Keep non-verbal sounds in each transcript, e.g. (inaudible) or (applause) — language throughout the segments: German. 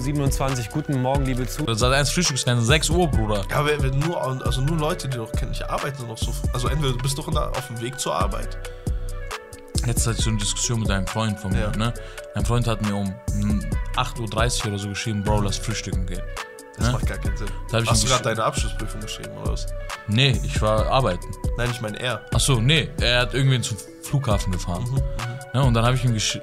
27 Uhr. Guten Morgen, liebe Zuhörer. Seit 1 Frühstücksfernsehen, 6 Uhr, Bruder. Ja, aber wenn nur, also nur Leute, die doch kennen, ich arbeite noch so. Also entweder du bist doch da auf dem Weg zur Arbeit. Jetzt hatte ich so eine Diskussion mit einem Freund von mir, Ja. ne? Ein Freund hat mir um hm, 8.30 Uhr oder so geschrieben, Bro, lass frühstücken gehen. Das Ne? macht gar keinen Sinn. Hast du gerade deine Abschlussprüfung geschrieben oder was? Nee, ich war arbeiten. Nein, ich meine er. Achso, nee, er hat irgendwen zum Flughafen gefahren. Mhm, Ne? Und dann habe ich ihm gesch-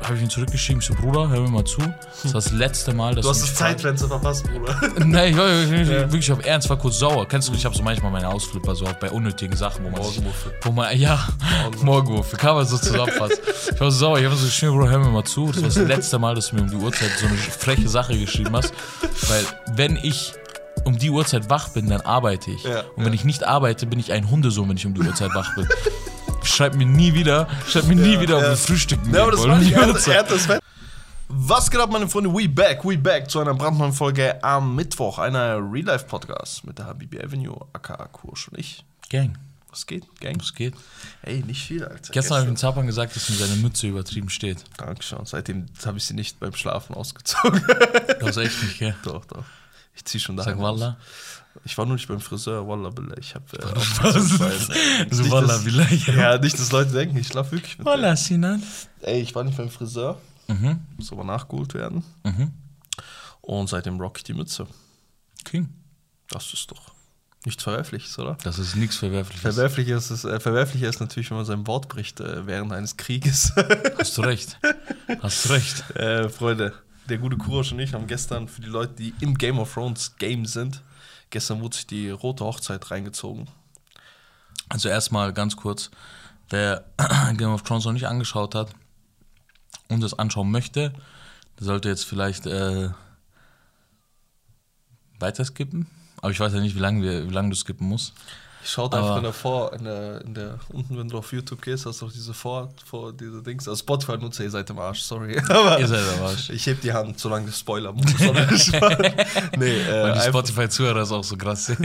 hab ich ihm zurückgeschrieben, so, Bruder, hör mir mal zu. Das war das letzte Mal, dass Du hast das Zeitfenster verpasst, Bruder. (laughs) Nee, ich war (laughs) ich, ich, Ja. wirklich auf Ernst, war kurz sauer. Kennst du, ich habe so manchmal meine Ausflipper so bei unnötigen Sachen, wo man sich, Morgenmuffel. wo man, ja, Morgenwurf, kann man so zusammenfassen. Ich war so sauer, ich habe so geschrieben, Bro, hör mir mal zu. Das war das letzte Mal, dass du mir um die Uhrzeit so eine freche Sache geschrieben hast. Weil, wenn ich um die Uhrzeit wach bin, dann arbeite ich. Ja, Und wenn ich nicht arbeite, bin ich ein Hundesohn, wenn ich um die Uhrzeit wach bin. Schreib mir nie wieder, schreib mir nie wieder, ob ja. wir frühstücken Ja, aber das wollen. war nicht die er, hat das Fett. Was geht ab, meine Freunde? We back, we back zu einer brandneuen Folge am Mittwoch, einer Real-Life-Podcast mit der Habibi Avenue, aka Kursch und ich. Gang, Was geht, Gang? was geht? Ey, nicht viel, Alter. Gestern habe ich dem Zapan gesagt, dass ihm seine Mütze übertrieben steht. Dankeschön. Seitdem habe ich sie nicht beim Schlafen ausgezogen. Das ist echt nicht, gell? (laughs) doch, doch. Ich zieh schon da. Sag Wallah. Ich war nur nicht beim Friseur, Wallah, Billah. Ich habe äh. (laughs) So Nicht, Wallah, dass- vielleicht. Ja, nicht, dass Leute denken, ich schlafe wirklich mit Wallah, Sinan. Ey, ich war nicht beim Friseur. Mhm. Muss aber nachgeholt werden. Mhm. Und seitdem rock ich die Mütze. King. Das ist doch nichts Verwerfliches, oder? Das ist nichts Verwerfliches. Verwerflicher ist, es, äh, verwerflicher ist natürlich, wenn man sein Wort bricht äh, während eines Krieges. (laughs) Hast du recht. Hast du recht. äh, Freunde, der gute Kurosch und ich haben gestern für die Leute, die im Game of Thrones Game sind, gestern wurde sich die rote Hochzeit reingezogen. Also erstmal ganz kurz, wer (clears throat) Game of Thrones noch nicht angeschaut hat und es anschauen möchte, der sollte jetzt vielleicht äh, weiter skippen. Aber ich weiß ja nicht, wie lange, wir, wie lange du skippen musst. Aber- einfach in der Vor, in der, in der, unten, wenn du auf YouTube gehst, hast du auch diese Vor, vor diese Dings. Also Spotify nutze ihr seid im Arsch, sorry. Aber Ihr seid am Arsch. ich heb die Hand, solange der Spoiler muss. (laughs) (laughs) nee, äh, Weil die Spotify-Zuhörer ist auch so krass. (laughs) zeig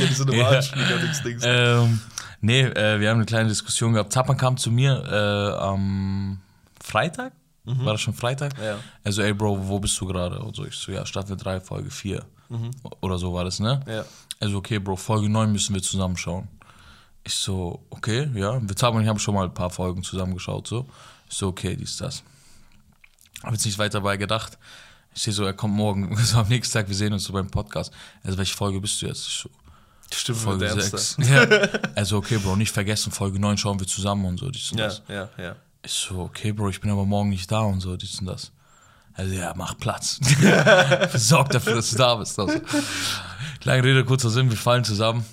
ja, die sind im Ja. Arsch, gar nichts Dings. ähm, nee, äh, wir haben eine kleine Diskussion gehabt. Zapan kam zu mir äh, am Freitag. War das schon Freitag? Ja. Also, ey, Bro, wo bist du gerade? Und so, ich so, ja, Staffel 3, Folge 4. Oder so war das, ne? Ja. Also, okay, Bro, Folge 9 müssen wir zusammenschauen. Ich so, okay, ja. Wir Zapan und ich haben schon mal ein paar Folgen zusammengeschaut, so. Ich so, okay, dies, das. Hab jetzt nicht weiter dabei gedacht. Ich sehe so, er kommt morgen, (laughs) so am nächsten Tag, wir sehen uns so beim Podcast. Also, welche Folge bist du jetzt? Ich so, Stimmt, Folge mit der 6. Ernste. Ja. (laughs) Also, okay, Bro, nicht vergessen, Folge 9 schauen wir zusammen und so, dies und Ja, das. ja, ja. Ich so, okay, Bro, ich bin aber morgen nicht da und so, dies und das. Also, ja, mach Platz. (laughs) Sorg dafür, dass du da bist. Also. Lange Rede, kurzer Sinn, wir fallen zusammen.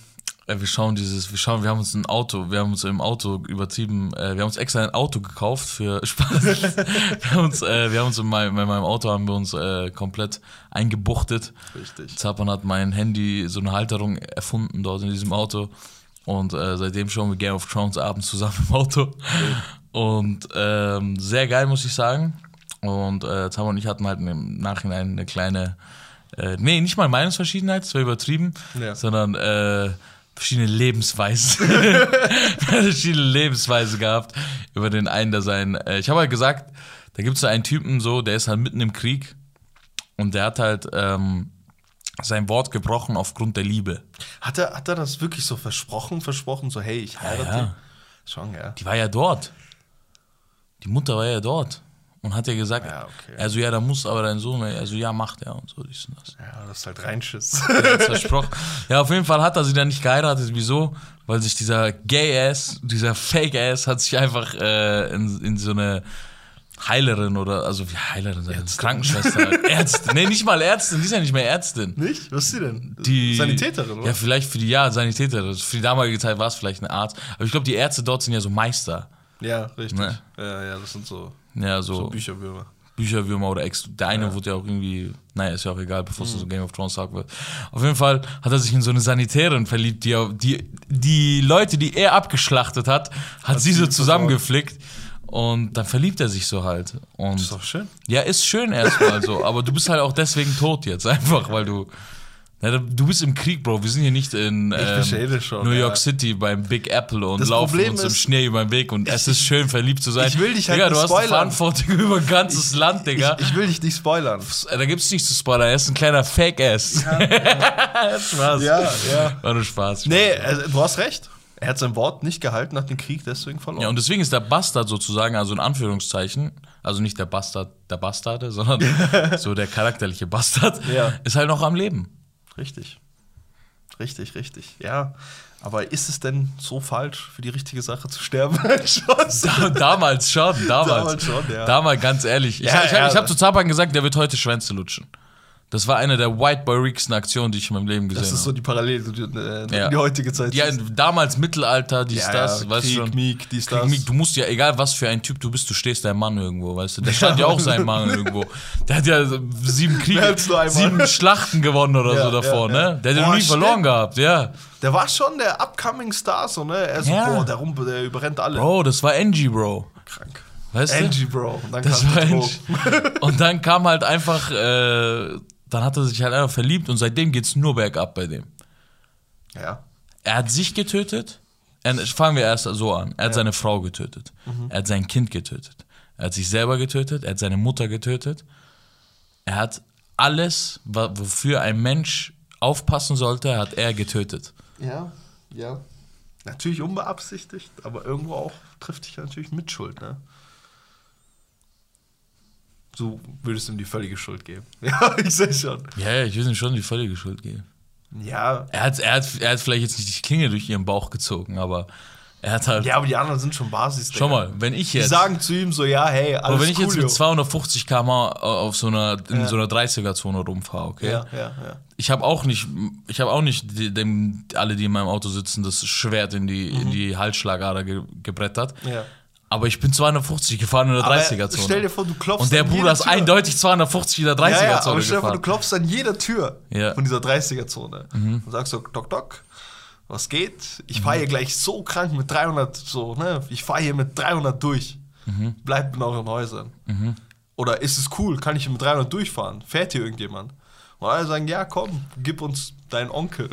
Äh, Wir schauen dieses, wir schauen, wir haben uns ein Auto, wir haben uns im Auto übertrieben, äh, wir haben uns extra ein Auto gekauft für (laughs) Spaß. wir haben uns, äh, wir haben uns in meinem, in meinem Auto haben wir uns komplett eingebuchtet. Richtig. Zapan hat mein Handy, so eine Halterung erfunden dort in diesem Auto. Und äh, seitdem schauen wir Game of Thrones abends zusammen im Auto. Und ähm, sehr geil, muss ich sagen. Und äh, Zapan und ich hatten halt im Nachhinein eine kleine, äh, nee, nicht mal Meinungsverschiedenheit, das war übertrieben, Ja. sondern äh, verschiedene Lebensweisen. (laughs) (laughs) verschiedene Lebensweisen gehabt über den einen, der sein. Äh, ich habe halt gesagt, da gibt es so einen Typen so, der ist halt mitten im Krieg und der hat halt ähm, sein Wort gebrochen aufgrund der Liebe. Hat er, hat er das wirklich so versprochen, versprochen, so, hey, ich heirate? ja. Schon, ja. Die war ja dort. Die Mutter war ja dort. Und hat ja gesagt, Ja, okay. also ja, da muss aber dein Sohn, also ja, macht er und so, dies und das. Ja, das ist halt Reinschiss. Hat's versprochen. Ja, auf jeden Fall hat er sie dann nicht geheiratet. Wieso? Weil sich dieser Gay-Ass, dieser Fake-Ass hat sich einfach äh, in, in so eine Heilerin oder, also wie Heilerin, sein, Krankenschwester, (laughs) Ärztin. Nee, nicht mal Ärztin, die ist ja nicht mehr Ärztin. Nicht? Was ist sie denn? Die, Sanitäterin, oder? Ja, vielleicht für die, ja, Sanitäterin. Für die damalige Zeit war es vielleicht ein Arzt. Aber ich glaube, die Ärzte dort sind ja so Meister. Ja, richtig. Ne? Ja, ja, das sind so, Ja, so so, Bücherwürmer. Bücherwürmer oder Ex. Der eine wurde ja auch irgendwie, naja, ist ja auch egal, bevor es so Game of Thrones Talk wird. Auf jeden Fall hat er sich in so eine Sanitärin verliebt, die, die, die Leute, die er abgeschlachtet hat, hat sie so zusammengeflickt. Und dann verliebt er sich so halt. Und Ist doch schön. ja, ist schön erstmal so, aber du bist halt auch deswegen tot jetzt, einfach weil du Na, du bist im Krieg, Bro. Wir sind hier nicht in ähm, schon, New ja. York City beim Big Apple und Das laufen Problem uns im ist- Schnee über den Weg und es ist schön, verliebt zu sein. Ich will dich halt Digga, nicht du hast. Verantwortung (laughs) über ein ganzes Land, Digga. Ich, ich will dich nicht spoilern. da gibt's nichts zu spoilern. Er ist ein kleiner Fake-Ass. (laughs) Spaß. Ja, ja. War nur Spaß. Nee, also, du hast recht. Er hat sein Wort nicht gehalten, hat den Krieg deswegen verloren. Ja, und deswegen ist der Bastard sozusagen, also in Anführungszeichen, also nicht der Bastard, der Bastarde, sondern (laughs) so der charakterliche Bastard, Ja. ist halt noch am Leben. Richtig. Richtig, richtig. Ja. Aber ist es denn so falsch, für die richtige Sache zu sterben? (laughs) Da, damals schon, damals. Damals schon, ja. Damals, ganz ehrlich. Ich, Ja, ich, ich, ich habe zu Zapan gesagt, der wird heute Schwänze lutschen. Das war eine der White Boy Reeksten Aktionen, die ich in meinem Leben gesehen Das ist so habe. die Parallele die, äh, Ja. in die heutige Zeit. Ja, damals Mittelalter, dies, Ja, das, ja, weißt Krieg, du schon. Mieg, dies, Krieg, das. Mieg, du musst ja, egal was für ein Typ du bist, du stehst dein Mann irgendwo, weißt du. Der stand ja auch sein Mann irgendwo. Der hat ja sieben Kriege, sieben Schlachten gewonnen oder Ja, so davor, ja, ja. ne? Der hat ja noch nie verloren gehabt, ja. Der war schon der upcoming Star, so, ne? Er so, Ja. boah, der, rum, der überrennt alle. Bro, das war Angie, Bro. Krank. Weißt du? Angie, Bro. Und dann Das kam war Angie. Und dann kam halt einfach, äh, dann hat er sich halt einfach verliebt und seitdem geht's nur bergab bei dem. Ja. Er hat sich getötet. Er, fangen wir erst so an. Er hat seine Frau getötet. Er hat sein Kind getötet. Er hat sich selber getötet. Er hat seine Mutter getötet. Er hat alles, wofür ein Mensch aufpassen sollte, hat er getötet. Ja, ja. Natürlich unbeabsichtigt, aber irgendwo auch trifft dich natürlich mit Schuld, ne? So würdest du ihm die völlige Schuld geben. (laughs) Ja, ich sehe schon. Ja, ja, ich will ihm schon die völlige Schuld geben. Ja. Er hat, er, hat, er hat vielleicht jetzt nicht die Klinge durch ihren Bauch gezogen, aber er hat halt. Ja, aber die anderen sind schon Basis. Schau mal, wenn ich Die jetzt. sagen zu ihm so, ja, hey, alles aber wenn ich cool, jetzt mit jo. 250 km auf so einer, in Ja. so einer 30er-Zone rumfahre, okay? Ja, ja, ja. Ich habe auch nicht, ich habe auch nicht die, dem, alle, die in meinem Auto sitzen, das Schwert in die, in die Halsschlagader ge, gebrettert. Mhm. ja. Aber ich bin 250 gefahren in der Aber 30er-Zone. Stell dir vor, du klopfst Und der Bruder ist eindeutig 250 in der 30er-Zone Ja, ja, aber stell dir vor, du klopfst an jeder Tür Ja. Mhm. von dieser 30er-Zone und sagst so, Doc, Doc, was geht? Ich fahre hier gleich so krank mit 300, so, ne? Ich fahre hier mit 300 durch. Mhm. Bleibt in euren Häusern. Oder ist es cool? Kann ich hier mit 300 durchfahren? Fährt hier irgendjemand? Und alle sagen, ja, komm, gib uns deinen Onkel.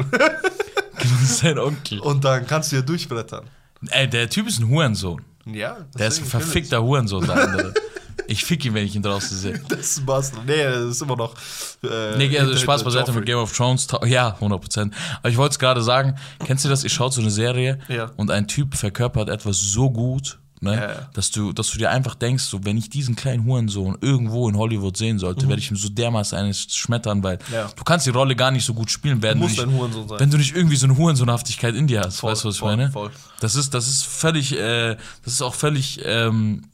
Das ist sein Onkel. und dann kannst du hier durchbrettern. Ey, der Typ ist ein Hurensohn. Ja, Der ist ein verfickter Hurensohn, der andere. Ich fick ihn, wenn ich ihn draußen sehe. (laughs) Das ist Bastard. Nee, das ist immer noch. Äh, Nee, also Spaß beiseite mit Game of Thrones. Ja, 100%. Aber ich wollte es gerade sagen, kennst du das? Ich schaue so eine Serie Ja. und ein Typ verkörpert etwas so gut, ne, Ja, ja. Dass, du, dass du dir einfach denkst, so, wenn ich diesen kleinen Hurensohn irgendwo in Hollywood sehen sollte, werde ich ihm so dermaßen eines schmettern, weil Mhm. Ja. du kannst die Rolle gar nicht so gut spielen, werden musst du ein nicht, wenn du nicht irgendwie so eine Hurensohnhaftigkeit in dir hast. Voll, weißt du, was ich voll, meine? voll. Das ist, das ist völlig, äh, das ist auch völlig ähm,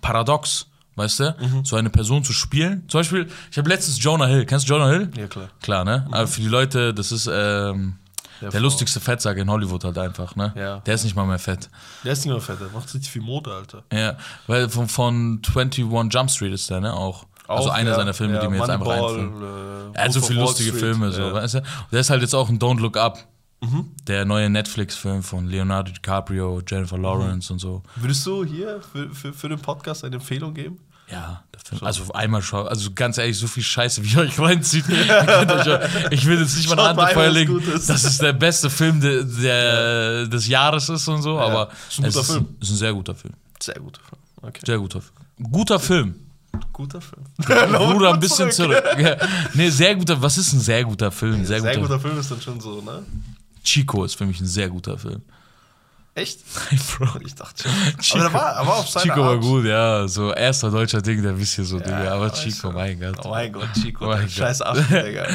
paradox. Weißt du, Mhm. so eine Person zu spielen. Zum Beispiel, ich habe letztens Jonah Hill. Kennst du Jonah Hill? Ja, klar. Klar, ne? Aber für die Leute, das ist ähm, der, Frau. lustigste Fettsack in Hollywood halt einfach, ne? Ja. Der ist nicht mal mehr fett. Der ist nicht mehr fett, der macht richtig viel Mode, Alter. Ja, weil von, von 21 Jump Street ist der, ne? Auch. also Auch, einer ja, seiner Filme, ja, die mir jetzt einfach einfallen. äh, Er hat so viele lustige Street, Filme, so. Mhm. weißt du? Und der ist halt jetzt auch ein Don't Look Up. Der neue Netflix-Film von Leonardo DiCaprio, Jennifer Lawrence und so. Würdest du hier für, für, für den Podcast eine Empfehlung geben? Ja. Also einmal schauen. Also ganz ehrlich, so viel Scheiße, (laughs) wie ihr euch reinzieht. (laughs) Ja- ich will jetzt nicht mal eine Hand ist. dass es der beste Film de, der, des Jahres ist und so, aber ist ein es guter ist, Film. ist ein sehr guter Film. Sehr guter Film. Okay. Sehr guter Film. Guter Film. Guter Film. (laughs) Bruder, ein bisschen zurück. Ja. Nee, sehr guter. Was ist ein sehr guter Film? Sehr, Sehr guter, guter Film ist dann schon so, ne? Chico ist für mich ein sehr guter Film. Echt? (laughs) Bro. Ich dachte schon. Aber der war, er war auf seine Chico war Art. gut, ja. So erster deutscher Ding, der wisst hier so, Digga. Aber Chico, du. mein Gott. Oh mein Gott, Chico, Oh mein Gott. scheiß Arsch, (laughs) Digga.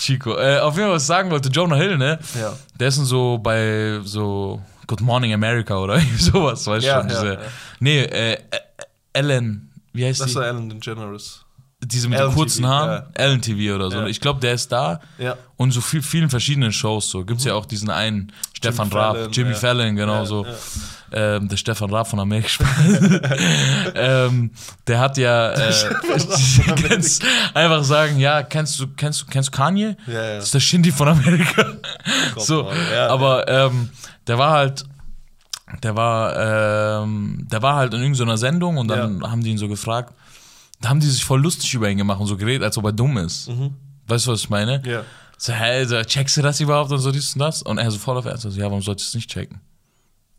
Chico. Äh, auf jeden Fall, was ich sagen wollte, Jonah Hill, ne? Ja. Der ist so bei so Good Morning America oder (laughs) sowas, weißt du Ja, schon. ja, Diese, ja. Nee, äh, äh, Ellen, wie heißt Das die? war Ellen DeGeneres. Diese mit den kurzen Haaren? ja. Ellen TV oder so. Ja. Ich glaube, der ist da. Ja. Und so viel, vielen verschiedenen Shows so. Gibt's ja auch diesen einen Stefan Raab, Jimmy ja. Fallon, genau Ja, so. ja. Ähm, der Stefan Raab von Amerika. (laughs) ähm, der hat ja äh, (laughs) kennst, einfach sagen, ja, kennst du, kennst du, kennst du Kanye? Ja, ja. Das ist der Shindy von Amerika. so, Mann, ja. aber ähm, der war halt, der war, ähm, der war halt in irgendeiner Sendung und dann haben die ihn so gefragt, da haben die sich voll lustig über ihn gemacht und so geredet, als ob er dumm ist. Weißt du, was ich meine? Mhm. Ja. So, hä, so, checkst du das überhaupt und so dies und das? Und er so voll auf Ernst, so, ja, warum sollst du es nicht checken?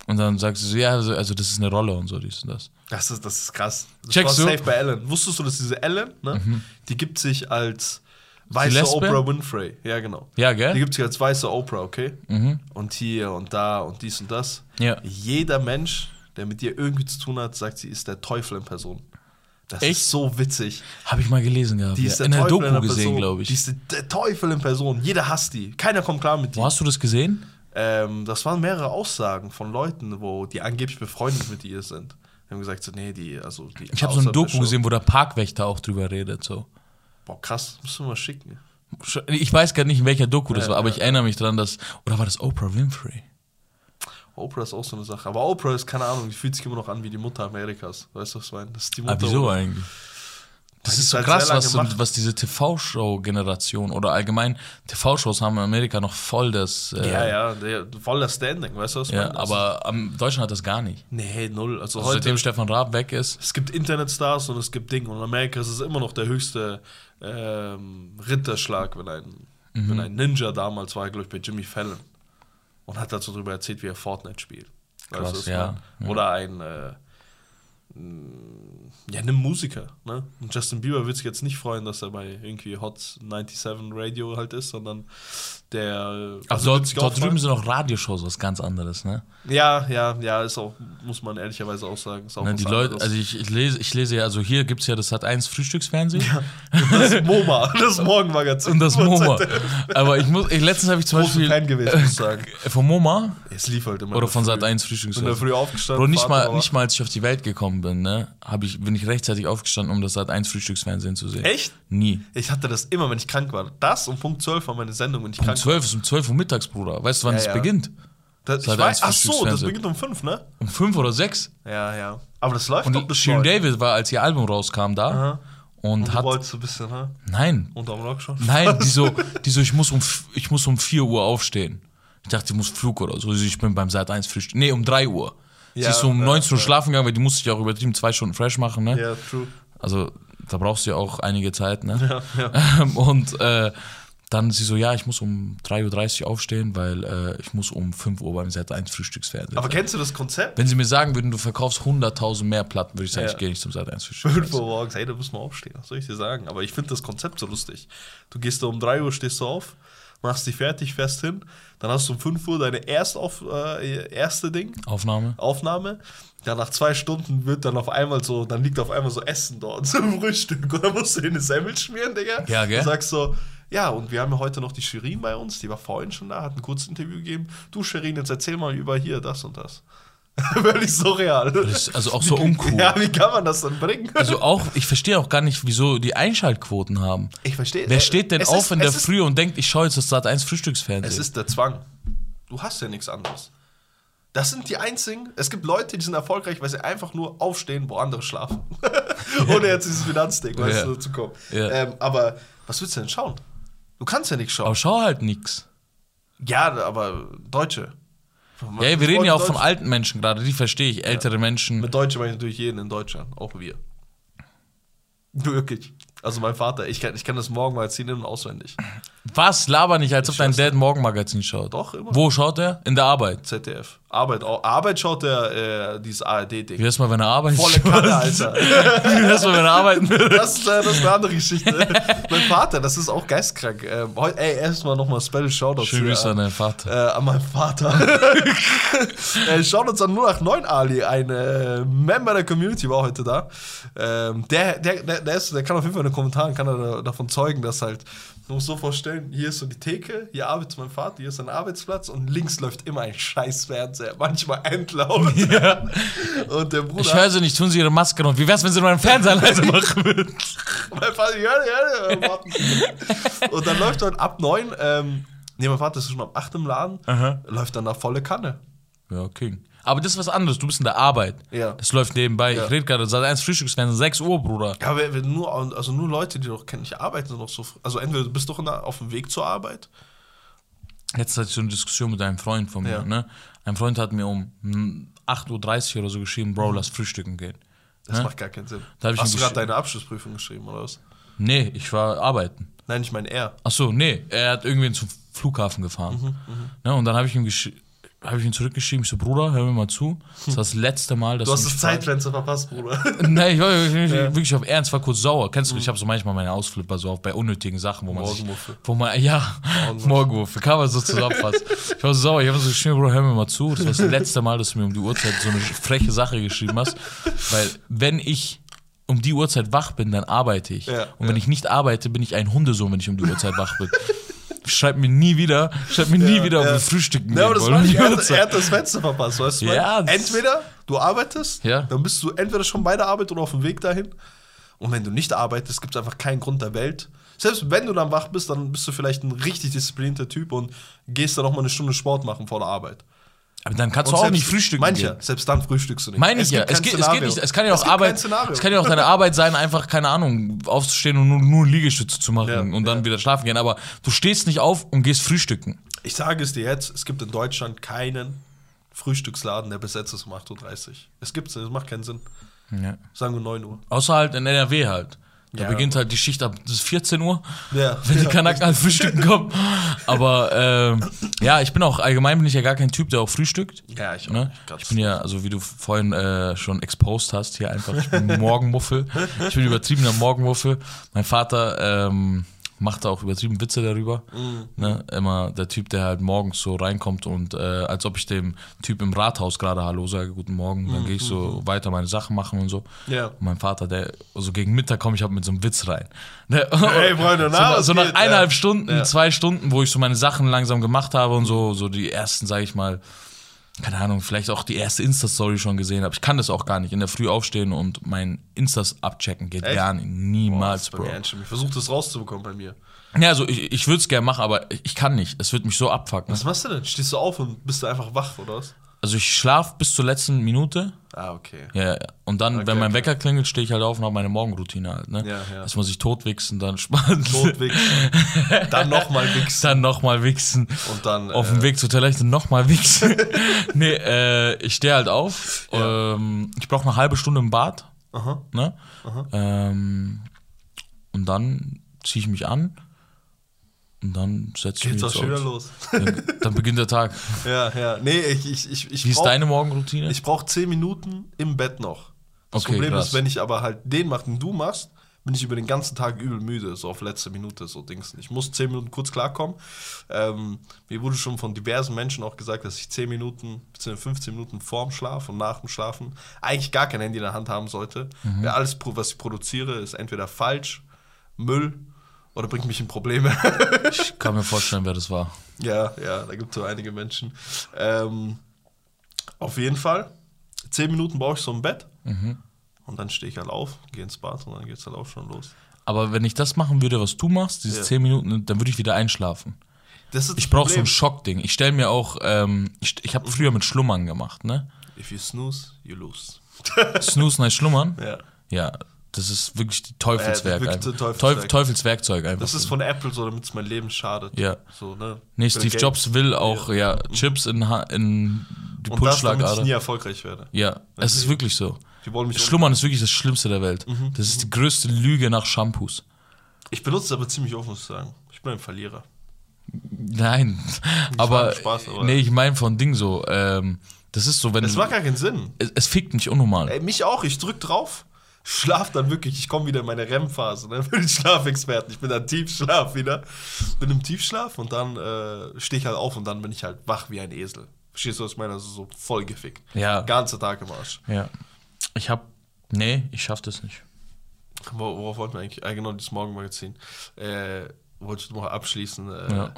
Und dann sagst du so, ja, also, also das ist eine Rolle und so dies und das. Das ist, das ist krass. Das Checkst war du? safe bei Ellen. Wusstest du, dass diese Ellen, ne, die gibt sich als weiße? Oprah Winfrey. Ja, genau. Ja, Die gell? gibt sich als weiße Oprah, okay? Und hier und da und dies und das. Ja. Jeder Mensch, der mit dir irgendwie zu tun hat, sagt, sie ist der Teufel in Person. Das Echt? ist so witzig. Habe ich mal gelesen gehabt. Die ja. ist der In der Teufel Doku in der gesehen, glaube Die ich. ist der, der Teufel in Person. Jeder hasst die. Keiner kommt klar mit Wo dir. hast du das gesehen? Ähm, das waren mehrere Aussagen von Leuten, wo die angeblich befreundet mit ihr sind. Die haben gesagt, so, nee, die, also die. Ich habe so außer Doku gesehen, wo der Parkwächter auch drüber redet. So. Boah, krass, müssen wir mal schicken. Ich weiß gar nicht, in welcher Doku das Ja, war, aber ja, ich erinnere mich dran, dass. Oder war das Oprah Winfrey? Oprah ist auch so eine Sache. Aber Oprah ist, keine Ahnung, die fühlt sich immer noch an wie die Mutter Amerikas. Weißt du, was ich meine? Das ist die Mutter. Ah, wieso eigentlich? Das die ist so halt krass, was, gemacht. was diese TV-Show-Generation oder allgemein TV-Shows haben in Amerika noch voll das. Äh, Ja, ja, voll das Standing, weißt du, was ja? Also, aber am Deutschland hat das gar nicht. Nee, null. Also, Also heute. seitdem Stefan Raab weg ist. es gibt Internetstars und es gibt Dinge. Und in Amerika ist es immer noch der höchste ähm, Ritterschlag, wenn ein, Mhm. wenn ein Ninja damals war, glaube ich, bei Jimmy Fallon. Und hat dazu darüber erzählt, wie er Fortnite spielt. Krass, was ich ja, meine? Oder ein, äh, mh, ja, nimm Musiker. Ne? Und Justin Bieber wird sich jetzt nicht freuen, dass er bei irgendwie Hot 97 Radio halt ist, sondern der. Ach, also dort, dort drüben sind auch Radioshows was ganz anderes, ne? Ja, ja, ja, ist auch, muss man ehrlicherweise auch sagen. Auch ne die Leute, anderes. also ich, ich lese, ich lese ja, also hier gibt es ja das hat eins Frühstücksfernsehen das MoMA, das (laughs) Morgenmagazin. und das MoMA. Aber ich muss, ich, letztens habe ich zum Großer Beispiel Fan gewesen, muss ich sagen. (laughs) von MoMA Es lief halt immer. oder von. Sat 1 Bin in der Frühstücksfernsehen. Früh aufgestanden. Bro, nicht mal, nicht mal als ich auf die Welt gekommen bin, ne, habe ich, bin ich rechtzeitig aufgestanden, um das Sat 1 Frühstücksfernsehen zu sehen. Echt? Nie. Ich hatte das immer, wenn ich krank war. Das und Punkt 12 war meine Sendung, wenn ich Um krank 12 ist um 12 Uhr mittags, Bruder. Weißt du, wann Ja, es ja. beginnt? Das, ich Sat. weiß, 1 ach so, das beginnt um 5, ne? Um 5 oder 6. Ja, ja. Aber das läuft Und doch bis Shirin. David war, als ihr Album rauskam, da. Aha. Und, Und du hat. wolltest so ein bisschen, ne? Nein, Unterm Rock schon? Nein, die (laughs) so, die so ich, muss um, ich muss um 4 Uhr aufstehen. Ich dachte, ich muss Flug oder so. Ich bin beim Sat 1 Frühstück. Nee, um 3 Uhr. Ja, sie ist so um ja, 19 Uhr ja. schlafen gegangen, weil die musste ich auch übertrieben zwei Stunden fresh machen, ne? Ja, true. Also, da brauchst du ja auch einige Zeit, ne? Ja, ja. (laughs) Und äh, dann sie so, ja, ich muss um 3.30 Uhr aufstehen, weil äh, ich muss um 5 Uhr beim Sat 1 Frühstücksfernsehen. Aber kennst du das Konzept? Wenn sie mir sagen würden, du verkaufst 100.000 mehr Platten, würde ich sagen, Ja. ich gehe nicht zum Sat 1 5 Frühstücksfernsehen. Uhr morgens, ey, da muss man aufstehen, was soll ich dir sagen? Aber ich finde das Konzept so lustig. Du gehst da um 3 Uhr, stehst du auf, machst dich fertig, fährst hin, dann hast du um 5 Uhr deine Erstauf, äh, erste Ding, Aufnahme. Aufnahme. Dann nach zwei Stunden wird dann auf einmal so, dann liegt auf einmal so Essen dort (laughs) zum Frühstück. Und dann musst du dir eine Semmel schmieren, Digga. Ja, gell? Und sagst so, ja, und wir haben ja heute noch die Shirin bei uns, die war vorhin schon da, hat ein kurzes Interview gegeben. Du, Shirin, jetzt erzähl mal über hier das und das. (laughs) Völlig surreal. Also auch so uncool. Ja, wie kann man das dann bringen? Also auch, ich verstehe auch gar nicht, wieso die Einschaltquoten haben. ich verstehe. Wer steht denn es auf ist- in der Früh und denkt, ich schaue jetzt das Sat 1 Frühstücksfernsehen? Es ist der Zwang. Du hast ja nichts anderes. Das sind die einzigen. Es gibt Leute, die sind erfolgreich, weil sie einfach nur aufstehen, wo andere schlafen. (laughs) Ohne jetzt dieses Finanzding, weißt Ja. du, zu kommen. Ja. Ähm, aber was willst du denn schauen? Du kannst ja nichts schauen. aber schau halt nix. Ja, aber Deutsche. Ja, wir reden ja auch von Deutsch- alten Menschen gerade, die verstehe ich. Ältere Menschen. Mit Deutsche meine ich natürlich jeden in Deutschland, auch wir. (laughs) Wirklich. Also mein Vater, ich kann, ich kann das Morgenmagazin in- und auswendig. Was? Laber nicht, als ob dein Dad Morgenmagazin schaut. Doch, immer. Wo schaut er? In der Arbeit. ZDF. Arbeit, Arbeit schaut der, äh, dieses ARD-Ding. Wie wär's mal, wenn er arbeitet? Volle Kanne, Alter. Wie wär's mal, wenn er arbeiten würde? (laughs) (laughs) Das, ist, äh, das ist eine andere Geschichte. (laughs) mein Vater, das ist auch geistkrank. Ähm, ey, erstmal nochmal Special Shoutout Schönen zu, Grüße äh, an deinen Vater. äh, an meinen Vater. äh, schaut uns an 089 Ali, ein äh, Member der Community war heute da. Ähm, der, der, der, der, ist, der kann auf jeden Fall in den Kommentaren kann er da, davon zeugen, dass halt, du musst so vorstellen, hier ist so die Theke, hier arbeitet mein Vater, hier ist sein Arbeitsplatz und links läuft immer ein scheiß Fernseher, manchmal endlaut. (laughs) Und der Bruder. Ich höre sie nicht, tun sie ihre Maske noch. Wie wär's, wenn sie nur einen Fernseher leise machen würden? (laughs) Mein Vater, ja, ja, ja. Und dann läuft dann ab 9, ähm, nee, mein Vater ist schon ab 8 im Laden, Aha. läuft dann nach volle Kanne. Ja, King. Aber das ist was anderes. Du bist in der Arbeit. Ja. Das läuft nebenbei. Ja. Ich rede gerade, seit 1 Frühstücksfernsehen, 6 Uhr, Bruder. Ja, aber wenn nur, also nur Leute, die doch kennen, nicht arbeiten, sind noch so. Also entweder du bist doch der, auf dem Weg zur Arbeit. Jetzt hatte ich so eine Diskussion mit einem Freund von mir. Ja. Ne? Ein Freund hat mir um hm, 8.30 Uhr oder so geschrieben, Bro, lass frühstücken gehen. Das Hä? macht gar keinen Sinn. Ich Hast du gerade geschrieben. deine Abschlussprüfung geschrieben, oder was? Nee, ich war arbeiten. Nein, ich meine er. Ach so, nee, er hat irgendwen zum Flughafen gefahren. Ne, und dann habe ich ihm gesch habe ich ihm zurückgeschrieben, ich so, Bruder, hör mir mal zu. Das war das letzte Mal, dass Du hast das Zeitfenster verpasst, Bruder. (laughs) Nee, ich war wirklich, wirklich auf Ernst, war kurz sauer. Kennst du, ich habe so manchmal meine Ausflipper so auf bei unnötigen Sachen, wo man sich, wo man, ja, Morgenmuffel, kann man so zusammenfassen. Ich war so sauer, ich habe so geschrieben, Bro, hör mir mal zu, das war das letzte Mal, dass du mir um die Uhrzeit so eine freche Sache geschrieben hast, weil wenn ich um die Uhrzeit wach bin, dann arbeite ich. Ja, Und wenn ich nicht arbeite, bin ich ein Hundesohn, wenn ich um die Uhrzeit wach bin. Schreib mir nie wieder, schreib mir nie wieder, ob ja. wir frühstücken Ja, aber das wollen. er, er hat das Fenster verpasst, weißt du? Ja, Entweder du arbeitest, Ja. dann bist du entweder schon bei der Arbeit oder auf dem Weg dahin. Und wenn du nicht arbeitest, gibt es einfach keinen Grund der Welt. Selbst wenn du dann wach bist, dann bist du vielleicht ein richtig disziplinierter Typ und gehst dann noch mal eine Stunde Sport machen vor der Arbeit. Aber dann kannst Und du auch nicht frühstücken Manche, gehen. selbst dann frühstückst du nicht. Meine ich ja. Es geht, es geht nicht. Es kann ja auch Arbeit. Es kann ja auch deine Arbeit sein, einfach, keine Ahnung, aufzustehen und nur, nur Liegestütze zu machen Ja, und dann ja. wieder schlafen gehen. Aber du stehst nicht auf und gehst frühstücken. Ich sage es dir jetzt, es gibt in Deutschland keinen Frühstücksladen, der besetzt ist um 8.30 Uhr. Es gibt es, das macht keinen Sinn. Ja. Sagen wir 9 Uhr. Außer halt in NRW halt. Da Ja. beginnt halt die Schicht ab das ist 14 Uhr, Ja. (laughs) wenn die. Kanaken halt frühstücken kommen. Aber ähm, ja, ich bin auch, allgemein bin ich ja gar kein Typ, der auch frühstückt. Ja, ich auch Ne? nicht. Ganz Ich bin ja, also wie du vorhin äh, schon exposed hast, hier einfach, ich bin Morgenmuffel. Ich bin übertriebener Morgenmuffel. Mein Vater ähm, macht auch übertrieben Witze darüber. Mhm. Ne? Immer der Typ, der halt morgens so reinkommt und äh, als ob ich dem Typ im Rathaus gerade Hallo sage, guten Morgen, dann gehe ich so weiter meine Sachen machen und so. Mhm. Ja. Und mein Vater, der, also gegen Mittag komme ich halt mit so einem Witz rein. Ne? Hey, Freunde, (laughs) na, so, so nach eineinhalb Ja. Stunden, Ja. zwei Stunden, wo ich so meine Sachen langsam gemacht habe und so, so die ersten, sage ich mal, keine Ahnung, vielleicht auch die erste Insta-Story schon gesehen habe. Ich kann das auch gar nicht. In der Früh aufstehen und mein Instas abchecken geht Echt? gar nicht. Boah, Niemals, bei Bro. Ich versuche das rauszubekommen bei mir. Ja, also ich, ich würde es gerne machen, aber ich kann nicht. Es wird mich so abfucken. Was machst du denn? Stehst du auf und bist du einfach wach, oder was? Also ich schlafe bis zur letzten Minute. Ah, okay. Ja, ja. Und dann, Okay, wenn mein okay. Wecker klingelt, stehe ich halt auf und habe meine Morgenroutine halt. Ne? Ja, ja. Dass man sich totwichsen, dann sparen. Tot wichsen. (laughs) dann nochmal wichsen. Dann nochmal wichsen. Und dann. Auf äh, dem Weg zur Toilette nochmal wichsen. (laughs) nee, äh, ich stehe halt auf. Ähm, ich brauche eine halbe Stunde im Bad. Aha. Ne? Ähm, und dann ziehe ich mich an. Und dann setze ich Geht's auch schon wieder los. Dann, dann beginnt der Tag. (laughs) ja, ja. Nee, ich, ich, ich, ich Wie ist brauch- deine Morgenroutine? Ich brauche 10 Minuten im Bett noch. Das Okay, Problem krass. ist, wenn ich aber halt den mache, den du machst, bin ich über den ganzen Tag übel müde, so auf letzte Minute, so Dings. Ich muss 10 Minuten kurz klarkommen. Ähm, mir wurde schon von diversen Menschen auch gesagt, dass ich 10 Minuten, bzw. 15 Minuten vorm Schlaf und nach dem Schlafen eigentlich gar kein Handy in der Hand haben sollte. Mhm. Weil alles, was ich produziere, ist entweder falsch, Müll oder bringt mich in Probleme. (laughs) Ich kann mir vorstellen, wer das war. Ja, ja, da gibt es so einige Menschen. Ähm, auf jeden Fall. Zehn Minuten brauche ich so im Bett. Mhm. Und dann stehe ich halt auf, gehe ins Bad und dann geht es halt auch schon los. Aber wenn ich das machen würde, was du machst, diese Ja. 10 Minuten, dann würde ich wieder einschlafen. Das ist Ich brauche so ein. Schockding. Ich stelle mir auch, ähm, ich, ich habe früher mit Schlummern gemacht, ne? If you snooze, you lose. Snooze, nice Schlummern. (laughs) Ja. Ja, das ist wirklich die Äh, Teufelswerk. wirklich Teufelswerk. Teufel, Teufelswerkzeug einfach. Das ist von Apple so, damit es mein Leben schadet. Ja. So, ne? nee, Steve Geld. Jobs will auch ja. Chips in, in die Und das, damit ich nie erfolgreich werde. Ja, es ist wirklich so. Die wollen mich Schlummern ist wirklich das Schlimmste der Welt. Mhm. Das ist die größte Lüge nach Shampoos. Ich benutze es aber ziemlich offen, muss ich sagen. Ich bin ein Verlierer. Nein, aber, Spaß, aber- nee, ich meine von Ding so. Ähm, das ist so, wenn Es macht gar keinen Sinn. es, es fickt mich unnormal. Ey, mich auch, ich drück drauf, schlaf dann wirklich, ich komme wieder in meine REM-Phase, ne? bin Schlafexperten, ich bin dann Tiefschlaf wieder, bin im Tiefschlaf und dann äh, stehe ich halt auf und dann bin ich halt wach wie ein Esel. Verstehst du, was ich meine? Also so voll gefickt. Ja. Ganze Tag im Arsch. Ja. Ich hab. Nee, ich schaff das nicht. Wor- Worauf wollten wir eigentlich? Ah, genau, dieses Morgenmagazin. Äh, wollte ich noch abschließen. Äh, Ja.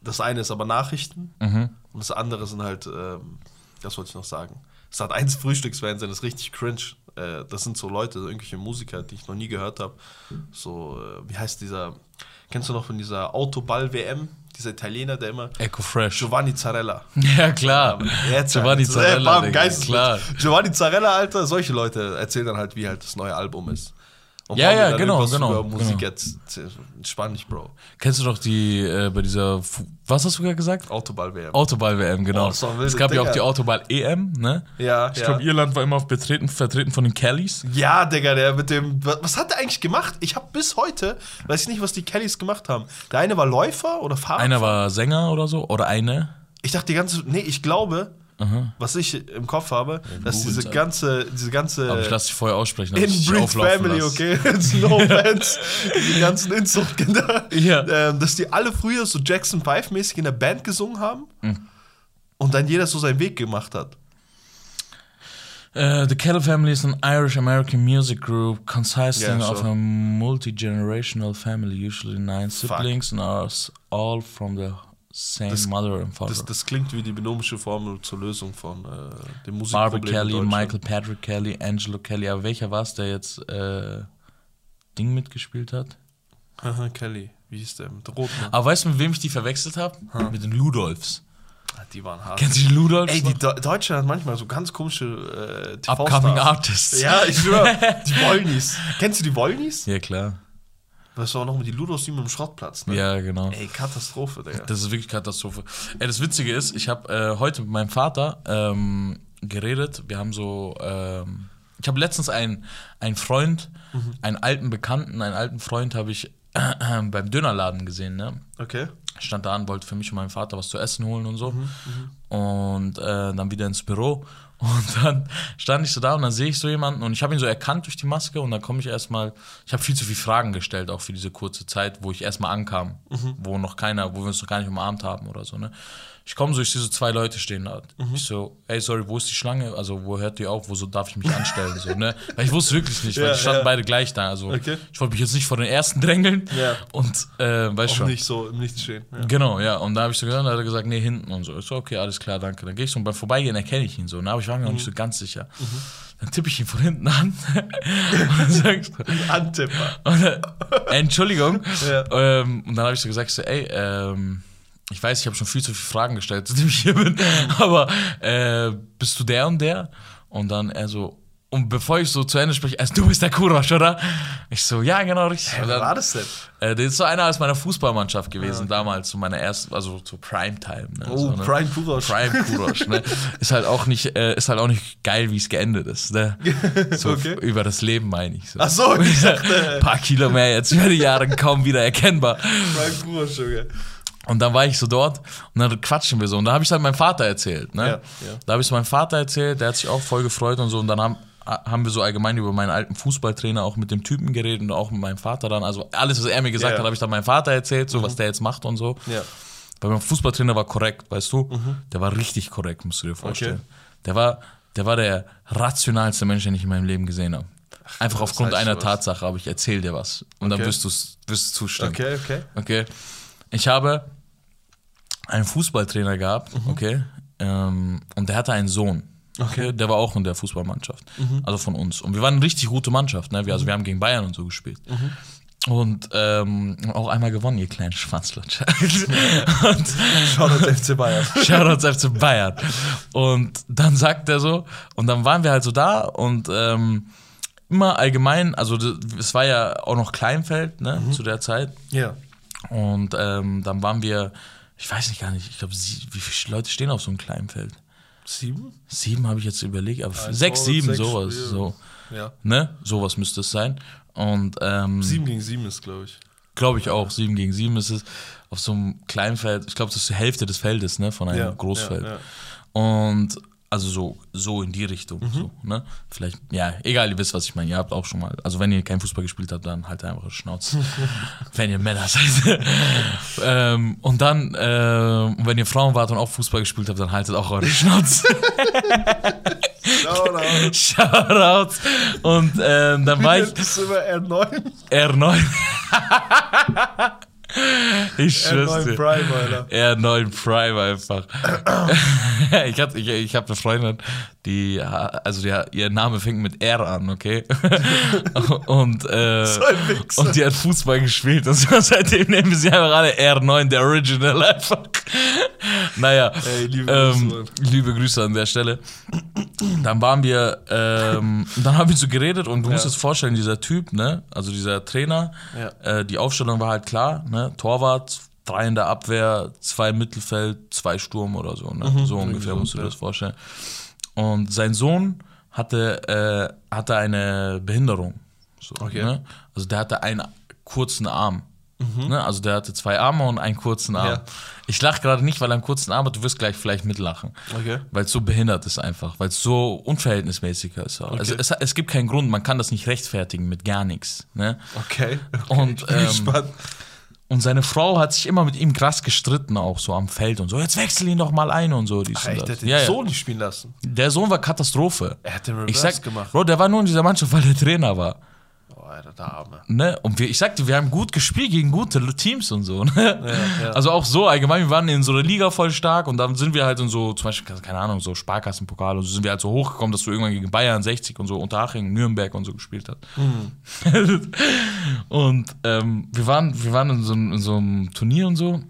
Das eine ist aber Nachrichten Mhm. und das andere sind halt, ähm, das wollte ich noch sagen. Es hat eins Frühstücksfernsehen, das ist richtig cringe. Äh, das sind so Leute, irgendwelche Musiker, die ich noch nie gehört habe. So, äh, wie heißt dieser, kennst du noch von dieser Autoball-WM? Dieser Italiener, der immer. Echo Fresh. Giovanni Zarella. (laughs) Ja, klar. Jetzt, Giovanni. Zarella. Äh, bam, Digga, Geistesblitz. klar. Giovanni Zarella, Alter, solche Leute erzählen dann halt, wie halt das neue Album ist. Und Ja, ja, genau, genau, Über Musik genau. jetzt. Entspann dich, Bro. Kennst du doch die, äh, bei dieser Fu Was hast du gerade gesagt? Autoball-WM. Autoball-WM, genau. Oh, es gab ja auch Digga. die Autoball-EM, ne? Ja, Ich ja. glaube, Irland war immer auf betreten, vertreten von den Kellys. Ja, Digga, der mit dem. wa- Was hat der eigentlich gemacht? Ich habe bis heute, weiß ich nicht, was die Kellys gemacht haben. Der eine war Läufer oder Fahrer? Einer war Sänger oder so, oder eine. Ich dachte die ganze. Nee, ich glaube, was ich im Kopf habe, dass googeln diese halt. ganze, diese ganze. Aber ich lasse dich vorher aussprechen. Inbreed Family, lass. okay? (laughs) It's no offense. die ganzen Inzuchtkinder. (laughs) Ja. Ähm, dass die alle früher so Jackson Five-mäßig in der Band gesungen haben Mhm. und dann jeder so seinen Weg gemacht hat. Uh, the Kettle family is an Irish American music group consisting Yeah, of sure. a multi generational family, usually nine siblings, and are all from the same Das- mother and father. Das, das klingt wie die binomische Formel zur Lösung von äh, dem Barbara Musikproblem in Kelly. Michael Patrick Kelly, Angelo Kelly. Aber welcher war es, der jetzt äh, Ding mitgespielt hat? Aha, Kelly. Wie hieß der? Mit Roten. Aber weißt du, mit wem ich die verwechselt habe? Mit den Ludolfs. Ah, die waren hart. Kennst du die Ludolfs? Ey, die? Do Deutschland hat manchmal so ganz komische äh, TV-Stars. Upcoming Artists. Ja, ich schwöre. (laughs) die Wollnies. Kennst du die Wollnies? Ja, klar. Das war auch noch mit die Ludos, die mit dem Schrottplatz. Ne? Ja, genau. Ey, Katastrophe, Digga. Das ist wirklich Katastrophe. Ey, das Witzige ist, ich habe äh, heute mit meinem Vater ähm, geredet. Wir haben so, ähm, ich habe letztens einen, einen Freund, einen alten Bekannten, einen alten Freund habe ich äh, (clears throat) beim Dönerladen gesehen, ne? Okay. stand da und wollte für mich und meinen Vater was zu essen holen und so. Und äh, dann wieder ins Büro. Und dann stand ich so da und dann sehe ich so jemanden und ich habe ihn so erkannt durch die Maske und dann komme ich erstmal, ich habe viel zu viele Fragen gestellt, auch für diese kurze Zeit, wo ich erstmal ankam, wo noch keiner, wo wir uns noch gar nicht umarmt haben oder so, ne? Ich komme so, ich sehe so zwei Leute stehen da. Ich so, ey, sorry, wo ist die Schlange? Also, wo hört die auf? Wo so darf ich mich anstellen? So, ne? Weil ich wusste wirklich nicht, weil Ja, die standen ja. beide gleich da. Also, Okay. ich wollte mich jetzt nicht vor den ersten drängeln. Ja. Und, äh, weißt schon. nicht so im Nichts stehen. Genau, ja. Und da habe ich so gehört, da hat er gesagt, nee, hinten und so. Ich so, okay, alles klar, danke. Dann gehe ich so und beim Vorbeigehen erkenne ich ihn so. Ne? Aber ich war mir noch nicht so ganz sicher. Dann tippe ich ihn von hinten an (laughs) und dann sag ich so, Antipper. äh, Entschuldigung. Ähm, und dann habe ich so gesagt, so, ey, ähm, ich weiß, ich habe schon viel zu viele Fragen gestellt, (laughs) seitdem ich hier bin, aber äh, bist du der und der? Und dann er so, und bevor ich so zu Ende spreche, also du bist der Kurosch, oder? Ich so, ja, genau, richtig. Und Wer war das denn? äh, der ist so einer aus meiner Fußballmannschaft gewesen, damals, zu meiner ersten, also zu Primetime. Ne? Oh, so, ne? Prime Kurosch. Prime Kurosch, ne? (laughs) Ist halt auch nicht, äh, ist halt auch nicht geil, wie es geendet ist, ne? (laughs) So Okay. über das Leben meine ich. So. Ach so, ich dachte, Ein paar Kilo mehr jetzt über die Jahre kaum wieder erkennbar. Prime Kurosch, Junge. Und dann war ich so dort und dann quatschen wir so. Und da habe ich halt meinem Vater erzählt. Ne? Ja, ja. Da habe ich es meinem Vater erzählt, der hat sich auch voll gefreut und so. Und dann haben, haben wir so allgemein über meinen alten Fußballtrainer auch mit dem Typen geredet und auch mit meinem Vater dann. Also alles, was er mir gesagt Ja, hat, habe ich dann meinem Vater erzählt, so was der jetzt macht und so. Weil mein Fußballtrainer war korrekt, weißt du? Der war richtig korrekt, musst du dir vorstellen. Okay. Der, war, der war der rationalste Mensch, den ich in meinem Leben gesehen habe. Einfach das aufgrund einer was. Tatsache, aber ich erzähl dir was. Und dann Okay. wirst du wirst du zustimmen. Okay, okay. Okay. Ich habe einen Fußballtrainer gehabt, Mhm. okay. Ähm, und der hatte einen Sohn. Okay. Der war auch in der Fußballmannschaft. Mhm. Also von uns. Und wir waren eine richtig gute Mannschaft. Ne? Wir, also wir haben gegen Bayern und so gespielt. Mhm. Und ähm, auch einmal gewonnen, ihr kleinen Schwanzlutscher. (laughs) und Shoutout FC Bayern. (laughs) Shoutouts FC Bayern. Und dann sagt er so, und dann waren wir halt so da und ähm, immer allgemein, also es war ja auch noch Kleinfeld ne, Mhm. zu der Zeit. Ja. Und ähm, dann waren wir, ich weiß nicht gar nicht, ich glaube, wie viele Leute stehen auf so einem Kleinfeld? Sieben? Sieben habe ich jetzt überlegt, aber Ein sechs, Tor, sieben, sechs sowas. Spiele. So, Ja. ne? Sowas müsste es sein. Und ähm, Sieben gegen sieben ist, glaube ich. glaube ich auch, sieben gegen sieben ist es auf so einem Kleinfeld, ich glaube, das ist die Hälfte des Feldes, ne? Von einem Ja, Großfeld. ja, ja. Und also so, so in die Richtung. Mhm. So, ne? Vielleicht, ja, egal, ihr wisst, was ich meine. Ihr habt auch schon mal, also wenn ihr kein Fußball gespielt habt, dann halt einfach eure Schnauze. (laughs) wenn ihr Männer seid. (laughs) ähm, und dann, äh, wenn ihr Frauen wart und auch Fußball gespielt habt, dann haltet auch eure Schnauze. (laughs) Shoutout. Shoutouts. Und ähm, dann war ich Das ist immer R9. R9. Ich schwör's R9 dir. Prime, Alter. R9 Prime einfach. (clears throat) ich hab, ich, ich hab eine Freundin, die, also die, ihr Name fängt mit R an, okay? (laughs) und, äh, und die hat Fußball gespielt und (laughs) seitdem nehmen wir sie einfach alle R9, der Original einfach. Naja, Ey, liebe ähm, Grüße, liebe Grüße an der Stelle. Dann waren wir, ähm, dann haben wir so geredet und du musst Ja. dir vorstellen, dieser Typ, ne, also dieser Trainer, Ja. äh, die Aufstellung war halt klar, ne, Torwart, drei in der Abwehr, zwei Mittelfeld, zwei Sturm oder so. Ne? so ungefähr musst du dir ja. das vorstellen. Und sein Sohn hatte, äh, hatte eine Behinderung. So, Okay. ne? Also der hatte einen kurzen Arm. Ne? Also der hatte zwei Arme und einen kurzen Arm. Ja. Ich lache gerade nicht, weil er einen kurzen Arm hat, du wirst gleich vielleicht mitlachen. Okay. Weil es so behindert ist einfach, weil es so unverhältnismäßig ist. Also es, es gibt keinen Grund, man kann das nicht rechtfertigen mit gar nichts. Ne? Okay. Und, ich (laughs) bin ähm, gespannt. Und seine Frau hat sich immer mit ihm krass gestritten, auch so am Feld und so. Jetzt wechsel ihn doch mal ein und so. Dies Ach, und echt, der hat den ja. Sohn nicht spielen lassen. Der Sohn war Katastrophe. Er hat den Reverse Ich sag, gemacht. Bro, der war nur in dieser Mannschaft, weil der Trainer war. Alter, der Arme. Ne? Und wir, ich sagte, wir haben gut gespielt gegen gute Teams und so. (laughs) Ne? ja. Also auch so allgemein, wir waren in so einer Liga voll stark und dann sind wir halt in so, zum Beispiel, keine Ahnung, so Sparkassenpokal und so sind wir halt so hochgekommen, dass du irgendwann gegen Bayern 60 und so Unterhaching, Nürnberg und so gespielt hast. (laughs) und ähm, wir, waren, wir waren in so, einem- in so einem Turnier und so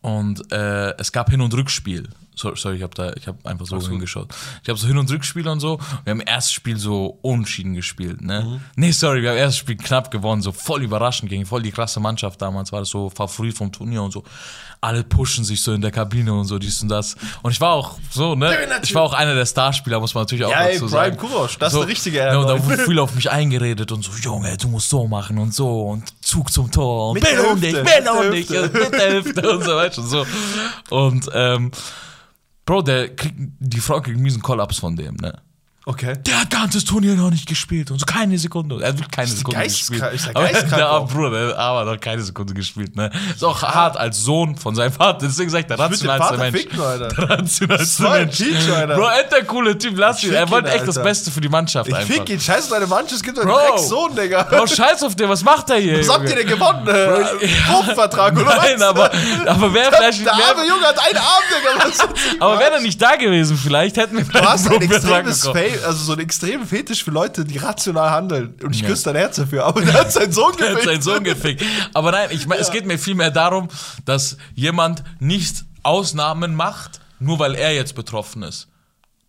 und äh, es gab Hin- und Rückspiel. So- Sorry, ich habe da, ich habe einfach so hingeschaut. Ich habe so Hin- und Rückspiel und so. Wir haben im ersten Spiel so unentschieden gespielt, ne? Nee, sorry, wir haben erstes Spiel knapp gewonnen, so voll überraschend gegen voll die krasse Mannschaft damals. War das so Favorit vom Turnier und so. Alle pushen sich so in der Kabine und so, dies und das. Und ich war auch so, ne? Ich war auch einer der Starspieler, muss man natürlich auch Ja, ey, dazu Brian sagen. Kurosch, das ist so, der richtige Ja, und da R9. wurde viel auf mich eingeredet und so, Junge, du musst so machen und so und Zug zum Tor und bitte um dich, der um dich, (laughs) mit der Hüfte und so weiter und so. Und, ähm, Bro, der kriegt, die Frau kriegt einen miesen Kollaps von dem, ne? Okay. Der hat ganzes Turnier noch nicht gespielt und so keine Sekunde. Er hat wirklich keine Sekunde geisteskrank- gespielt. ist der Aber geisteskrank (laughs) der auch. Bruder, der hat noch keine Sekunde gespielt, ne? Ist auch hart als Sohn von seinem Vater. Deswegen sagt der würd den rationalste Mensch. ficken, Alter. Der rationalste Mensch. Cheat, Alter. Bro, er ist der coole Typ, lass ihn. Er wollte echt das Alter. Beste für die Mannschaft Ich einfach. fick ihn, scheiß auf deine Mannschaft, es gibt einen Bro. Dreckssohn, Digga. Bro, scheiß auf den, was macht er hier? Was habt ihr denn gewonnen? Äh, Bruchvertrag oder Nein, was? aber, aber wäre vielleicht. Der arme Junge hat einen Arm, Digga. (laughs) Aber wäre er nicht da gewesen, vielleicht hätten wir Du hast ein extremes bekommen. Fa also so einen extremen Fetisch für Leute, die rational handeln. Und ich Ja. küsse dein Herz dafür. Aber der hat seinen Sohn (laughs) Er hat gefickt. seinen Sohn gefickt. Aber nein, ich mein, es geht mir vielmehr darum, dass jemand nicht Ausnahmen macht, nur weil er jetzt betroffen ist.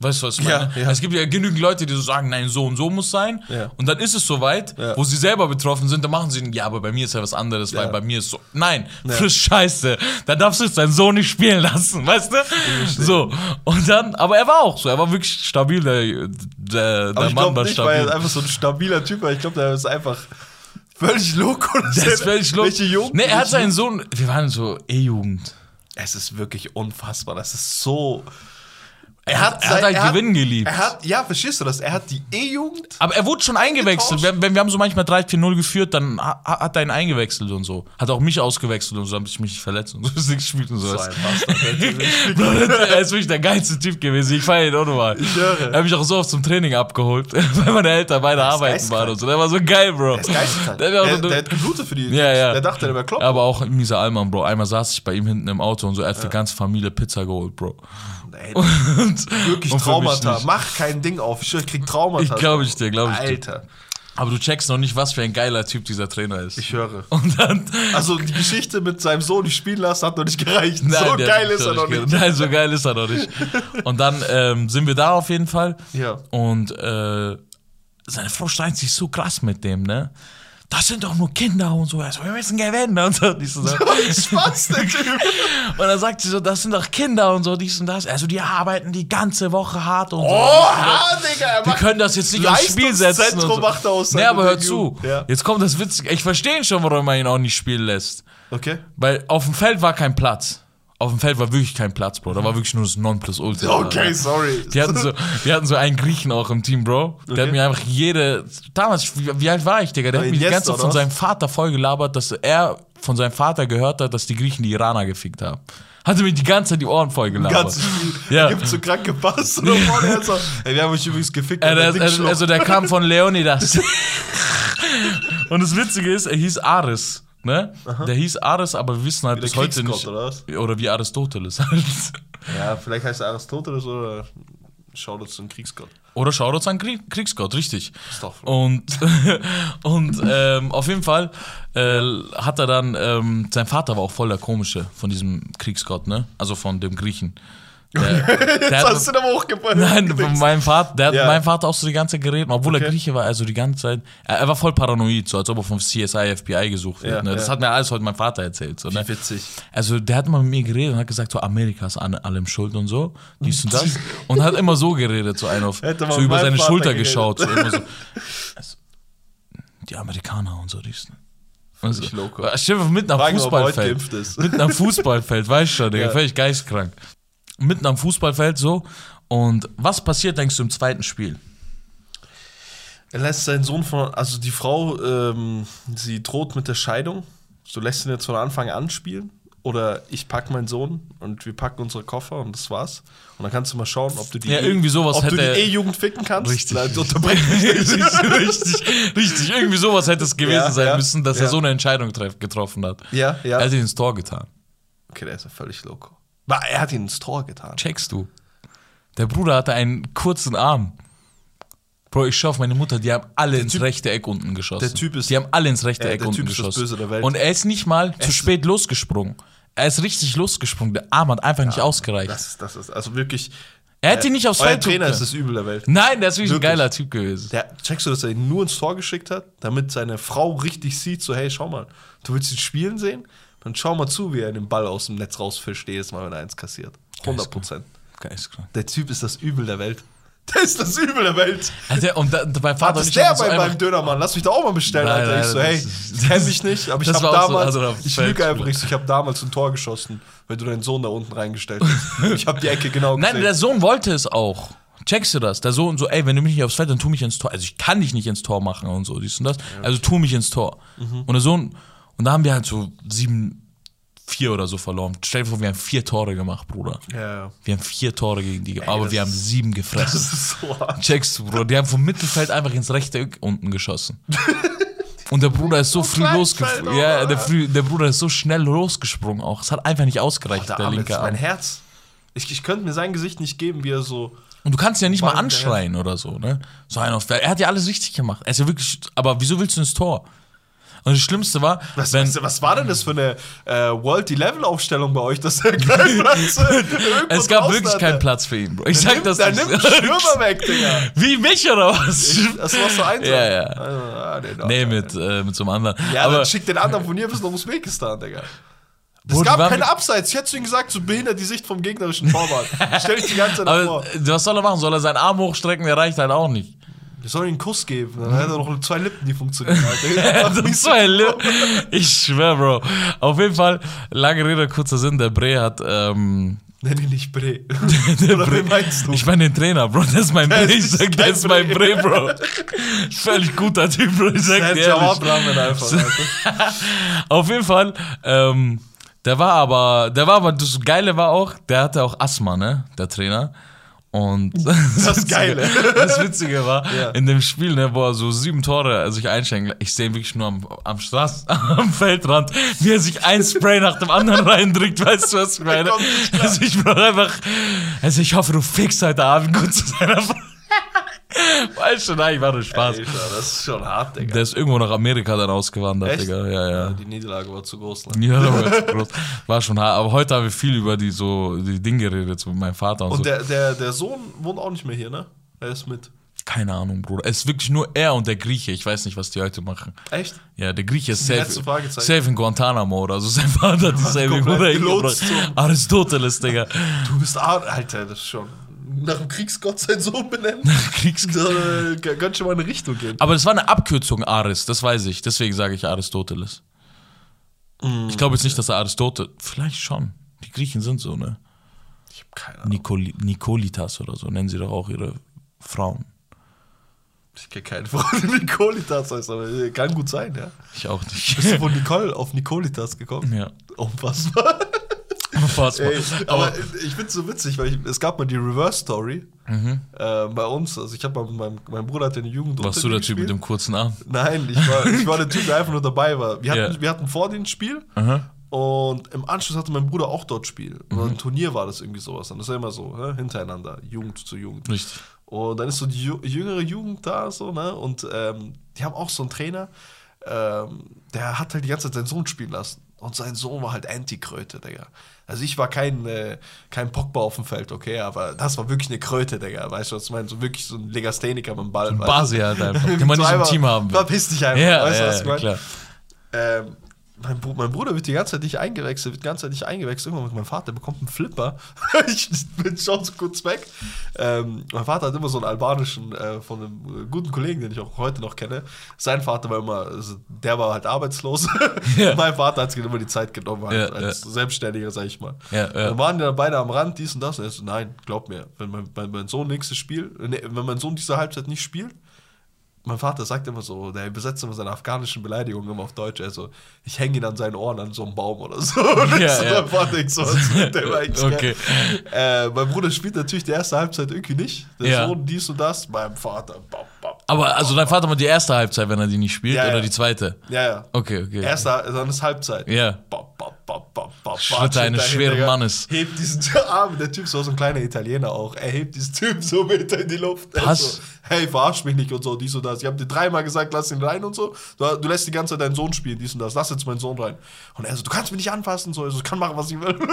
Weißt du, was ich Ja, meine? ja. Es gibt ja genügend Leute, die so sagen, nein, so und so muss sein. Ja. Und dann ist es soweit, Ja. wo sie selber betroffen sind, dann machen sie, ja, aber bei mir ist ja was anderes, weil Ja. bei mir ist so. Nein, frisch Scheiße. Da darfst du deinen Sohn nicht spielen lassen, (laughs) weißt du? So. Und dann, aber er war auch so, er war wirklich stabil, der, der, Aber der ich Mann war nicht, weil stabil. er einfach so ein stabiler Typ war. Ich glaube, der ist einfach völlig loco. (laughs) Das ist völlig los. Welche Jugend? Nee, er hat seinen Sohn, wir waren so E-Jugend. Es ist wirklich unfassbar. Das ist so. Er hat- er hat halt Gewinn geliebt. Er hat, ja, verstehst du das? Er hat die E-Jugend. Aber er wurde schon eingewechselt. Wenn wir haben so manchmal 3-4-0 geführt, dann ha- hat er ihn eingewechselt und so. Hat auch mich ausgewechselt und so, damit ich mich nicht verletzt und so ist gespielt und So sowas. (laughs) Bro, er ist wirklich der geilste Typ gewesen. Ich feiere ihn auch nochmal. Ich höre. Er hat mich auch so oft zum Training abgeholt, (laughs) weil meine Eltern beide arbeiten waren und so. Der war so geil, Bro. Der ist. Der, Der, hat so- der hat geblutet für die. Ja, ja. Der dachte, der wäre Klopp. aber auch ein mieser Allmann, Bro. Einmal saß ich bei ihm hinten im Auto und so, er hat für die ganze Familie Pizza geholt, Bro. Ey, Und, wirklich und Traumata. Mach kein Ding auf. Ich krieg Traumata. Ich glaube ich dir, glaube ich dir. Alter, Aber du checkst noch nicht, was für ein geiler Typ dieser Trainer ist. ich höre. und dann. Also die Geschichte mit seinem Sohn nicht spielen lassen hat noch nicht gereicht. Nein, so geil ist er noch nicht. Nein, so geil ist er noch nicht. Und dann ähm, sind wir da auf jeden Fall. Ja. Und äh, seine Frau streitet sich so krass mit dem, ne? Das sind doch nur Kinder und so. Er so, wir müssen gewinnen und so. Dies und, so. (laughs) Spaß, der Typ. (laughs) und dann sagt sie so, das sind doch Kinder und so, dies und das. Also die arbeiten die ganze Woche hart und so. Oha, Digga, er Wir macht können das jetzt nicht aufs Spiel setzen. Und Leistungszentrum so. macht aus Nee, aber hör zu. Ja. Jetzt kommt das Witzige. Ich verstehe schon, warum man ihn auch nicht spielen lässt. Okay. Weil auf dem Feld war kein Platz. Auf dem Feld war wirklich kein Platz, Bro. Da war wirklich nur das Nonplusultra. Okay, sorry. Die hatten, so, die hatten so einen Griechen auch im Team, Bro. Der Okay. hat mir einfach jede. Damals, wie, wie alt war ich, Digga? Der Aber hat mir die ganze Zeit von seinem Vater vollgelabert, dass er von seinem Vater gehört hat, dass die Griechen die Iraner gefickt haben. Hatte mir die ganze Zeit die Ohren vollgelabert. Ganzes Spiel. Ja. Ja. Gibt so krank gepasst. Oder (laughs) vorne so, ey, wir haben euch übrigens gefickt. Äh, der, also der kam von (laughs) Leonidas. (laughs) Und das Witzige ist, er hieß Ares. Ne? Der hieß Ares, aber wir wissen halt Wie bis heute nicht. oder was? Oder wie Aristoteles halt. ja, vielleicht heißt er Aristoteles oder uns zum Kriegsgott. Oder Shoutouts an Krieg Kriegsgott, richtig. Und, (laughs) und ähm, auf jeden Fall äh, hat er dann, ähm, sein Vater war auch voll der komische von diesem Kriegsgott, ne? Also von dem Griechen. Der, (laughs) der Jetzt hat, hast du ihn aber hochgebracht. Nein, von meinem Vater, der hat Ja. mit meinem Vater auch so die ganze Zeit geredet, obwohl er Okay. Grieche war, also die ganze Zeit. Er, er war voll paranoid, so als ob er vom CSI, FBI gesucht wird. Ja, ne? Das ja. hat mir alles heute mein Vater erzählt. So, ne? Wie witzig. Also der hat immer mit mir geredet und hat gesagt, so Amerika ist an allem schuld und so, dies und das. (laughs) Und hat immer so geredet, so ein auf, mal so mit über seine Vater Schulter geredet. geschaut. So immer so. (laughs) Also, die Amerikaner und so, dies. ne? Und so. Völlig loco. Ob er heute Fußballfeld. Mitten am Fußballfeld, weißt du schon, Digga, völlig geistkrank. Mitten am Fußballfeld so. Und was passiert, denkst du, im zweiten Spiel? Er lässt seinen Sohn von, also die Frau, ähm, sie droht mit der Scheidung. Du lässt ihn jetzt von Anfang an spielen. Oder ich pack meinen Sohn und wir packen unsere Koffer und das war's. Und dann kannst du mal schauen, ob du die, Ja, irgendwie sowas ob du die hätte- E-Jugend ficken kannst. Richtig. Nein, mich (laughs) richtig, richtig, richtig. Irgendwie sowas hätte es gewesen Ja, sein ja, müssen, dass ja. er so eine Entscheidung getroffen hat. Ja, ja. Er hat ihn ins Tor getan. Okay, der ist ja völlig loco. Er hat ihn ins Tor getan. Checkst du? Der Bruder hatte einen kurzen Arm. Bro, ich schau auf meine Mutter, die haben alle ins Typ- rechte Eck unten geschossen. der Typ ist- die haben alle ins rechte Ja, Eck der unten Typ ist das geschossen. Böse der Welt. Und er ist nicht mal zu ist- spät losgesprungen. Er ist richtig losgesprungen. Der Arm hat einfach nicht ausgereicht. Das ist, das ist also wirklich. er hätte ihn nicht aufs Feld Trainer ist das Übel der Welt. Nein, der ist wirklich, Wirklich. ein geiler Typ gewesen. Der, checkst du, dass er ihn nur ins Tor geschickt hat, damit seine Frau richtig sieht, so, hey, schau mal, du willst ihn spielen sehen? Dann schau mal zu, wie er den Ball aus dem Netz rausfischt, jedes Mal, wenn er eins kassiert. 100 Prozent. Der Typ ist das Übel der Welt. (laughs) Der ist das Übel der Welt. Also, und da, mein Vater das ich der bei meinem Dönermann? Lass mich da auch mal bestellen, Nein, Alter. nein, ich so, hey, ist- ich kenn mich nicht, aber ich habe auch so damals, anderer ich lüge einfach nicht, ich habe damals ein Tor geschossen, weil du deinen Sohn da unten reingestellt hast. (laughs) Ich habe die Ecke genau gesehen. Nein, der Sohn wollte es auch. Checkst du das? Der Sohn so, ey, wenn du mich nicht aufs Feld, dann tu mich ins Tor. Also ich kann dich nicht ins Tor machen und so, dies und das. Also tu mich ins Tor. Mhm. Und der Sohn, und da haben wir halt so sieben, vier oder so verloren. Stell dir vor, wir haben vier Tore gemacht, Bruder. ja. Wir haben vier Tore gegen die, aber das wir haben sieben gefressen. (laughs) Das ist so hart. Checkst du, Bro? Die haben vom Mittelfeld einfach ins rechte Eck unten geschossen. (laughs) Und der Bruder ist so früh losgesprungen. Ja, der, früh, der Bruder ist so schnell losgesprungen auch. Es hat einfach nicht ausgereicht, Der der Arme, linke das ist mein Arm. Herz. Ich, ich könnte mir sein Gesicht nicht geben, wie er so. Und du kannst ihn ja nicht mal der- anschreien oder so, ne? So ein auf, er hat ja alles richtig gemacht. Er ist ja wirklich, aber wieso willst du ins Tor? Und das Schlimmste war, Was, wenn, was, was war denn das für eine äh, World Level Aufstellung bei euch, dass der keinen (laughs) Platz es gab wirklich keinen Platz für ihn, Bro. Ich Der sag nimmt, das der nicht. nimmt Stürmer (laughs) weg, Digga. Wie mich oder was? Das war so eins. Ja, ja. Ah, nee, doch, nee, mit, äh, mit so einem anderen. Ja, aber dann schick den anderen von hier bis nach Usbekistan, Digga. Es die gab keine Abseits. Ich hätte zu ihm gesagt, so behindert die Sicht vom gegnerischen Torwart. (laughs) Stell dich die ganze Zeit vor. was soll er machen? Soll er seinen Arm hochstrecken? Der reicht halt auch nicht. Sollen ihm einen Kuss geben. Dann hat er noch zwei Lippen, die funktionieren. (laughs) Alter. das ist so ein Li- ich schwör, Bro. Auf jeden Fall, lange Rede, kurzer Sinn, der Bre hat, ähm, Nenn ihn nicht Bre. (laughs) der Oder Bre- wen meinst du? Ich meine den Trainer, Bro. Das ist mein Bre. Ich sag, der ist mein Bre. Bro. Völlig guter Typ, Bro. Ich sag Der dir einfach. (laughs) Auf jeden Fall, ähm, der war aber, der war aber, das Geile war auch, der hatte auch Asthma, ne, der Trainer. Und das, (laughs) Witzige- Geile. Das Witzige war, Ja. in dem Spiel, ne, wo er so sieben Tore sich einschenkt, ich sehe ihn wirklich nur am, am Straß, (laughs) am Feldrand, wie er sich ein Spray nach dem anderen (laughs) reindrückt, weißt du, was ich meine? Also ich brauche einfach, also ich hoffe, du fickst heute Abend gut zu seiner Frau. (laughs) Weißt du, nein, war nur Spaß. Alter, das ist schon hart, Digga. Der ist irgendwo nach Amerika dann ausgewandert, Echt? Digga. Ja, ja. Die Niederlage war zu groß. Ne? Ja, war, (laughs) ganz groß. war schon hart. Aber heute haben wir viel über die so die Dinge geredet, so mit meinem Vater und, Und so. der, der, der Sohn wohnt auch nicht mehr hier, ne? Er ist mit. Keine Ahnung, Bruder. Es ist wirklich nur er und der Grieche. Ich weiß nicht, was die heute machen. Echt? Ja, der Grieche ist safe, safe in Guantanamo oder so. Sein Vater hat die safe hingebracht. zum- Aristoteles, Digga. Du bist Ar Alter, das ist schon. Nach dem Kriegsgott sein Sohn benennen. Kriegs Da äh, könnte schon mal in eine Richtung gehen. Aber das war eine Abkürzung Aris, das weiß ich. Deswegen sage ich Aristoteles. Mm. Ich glaube jetzt nicht, dass er Aristoteles. Vielleicht schon. Die Griechen sind so, ne? Ich hab keine Ahnung. Nikoli Nikolitas oder so nennen sie doch auch ihre Frauen. Ich kenne keine Frau, die Nikolitas heißt, aber äh, kann gut sein, ja. Ich auch nicht. Bist du von Nicole auf Nikolitas gekommen? ja. Unfassbar. (laughs) Unfassbar. Ey, aber ich find's so witzig, weil ich, es gab mal die Reverse Story äh, bei uns. Also ich habe mal mit meinem, mein Bruder hat ja eine Jugend Warst du der Typ mit dem kurzen Arm? Nein, ich war, ich war der Typ, der einfach nur dabei war. Wir hatten, Ja. wir hatten vor dem Spiel Aha. und im Anschluss hatte mein Bruder auch dort Spiel. Mhm. Ein Turnier war das irgendwie sowas. Und das ist ja immer so, ne? hintereinander, Jugend zu Jugend. Richtig. Und dann ist so die jüngere Jugend da, so, ne? Und ähm, die haben auch so einen Trainer, ähm, der hat halt die ganze Zeit seinen Sohn spielen lassen. Und sein Sohn war halt Anti-Kröte, Digga. Also ich war kein, äh, kein Pogba auf dem Feld, okay, aber das war wirklich eine Kröte, Digga. Weißt du, was ich meine? So wirklich so ein Legastheniker mit dem Ball. weißt du? Basi halt einfach, den man nicht im Team haben. Verpiss dich einfach, Ja, weißt du, ja, was ich meine? klar. Ähm, mein, Bru mein Bruder wird die ganze Zeit nicht eingewechselt, wird die ganze Zeit nicht eingewechselt. Irgendwann meinem Vater bekommt einen Flipper. (laughs) ich bin schon so kurz weg. Ähm, mein Vater hat immer so einen albanischen äh, von einem guten Kollegen, den ich auch heute noch kenne. Sein Vater war immer, also, der war halt arbeitslos. (laughs) Ja. mein Vater hat sich immer die Zeit genommen, halt, Ja, als Selbstständiger, sag ich mal. Ja, ja. Dann waren die dann beide am Rand, dies und das. Und er so, nein, glaub mir, wenn mein, mein, mein Sohn nächstes Spiel, nee, wenn mein Sohn diese Halbzeit nicht spielt, mein Vater sagt immer so, der übersetzt immer seine afghanischen Beleidigungen immer auf Deutsch. Also, ich hänge ihn an seinen Ohren an so einem Baum oder so. (laughs) Und Ja, so ja. mein so, Okay. Äh, mein Bruder spielt natürlich die erste Halbzeit irgendwie nicht. Der Ja. Sohn dies und das. Meinem Vater. Bam, bam. Aber also dein Vater macht die erste Halbzeit, wenn er die nicht spielt, Ja, oder die zweite? Ja, ja. Okay, okay. Erste, dann ist Halbzeit. Ja. Bam, bam, Schritte eines schweren Digga. Mannes. Hebt diesen Arm, der Typ ist so ein kleiner Italiener auch. Er hebt diesen Typ so mit in die Luft. Was? So, hey, verarsch mich nicht und so, dies und das. Ich habe dir dreimal gesagt, lass ihn rein und so. Du, du lässt die ganze Zeit deinen Sohn spielen, dies und das. Lass jetzt meinen Sohn rein. Und er so, du kannst mich nicht anfassen, so. Ich kann machen, was ich will. (laughs)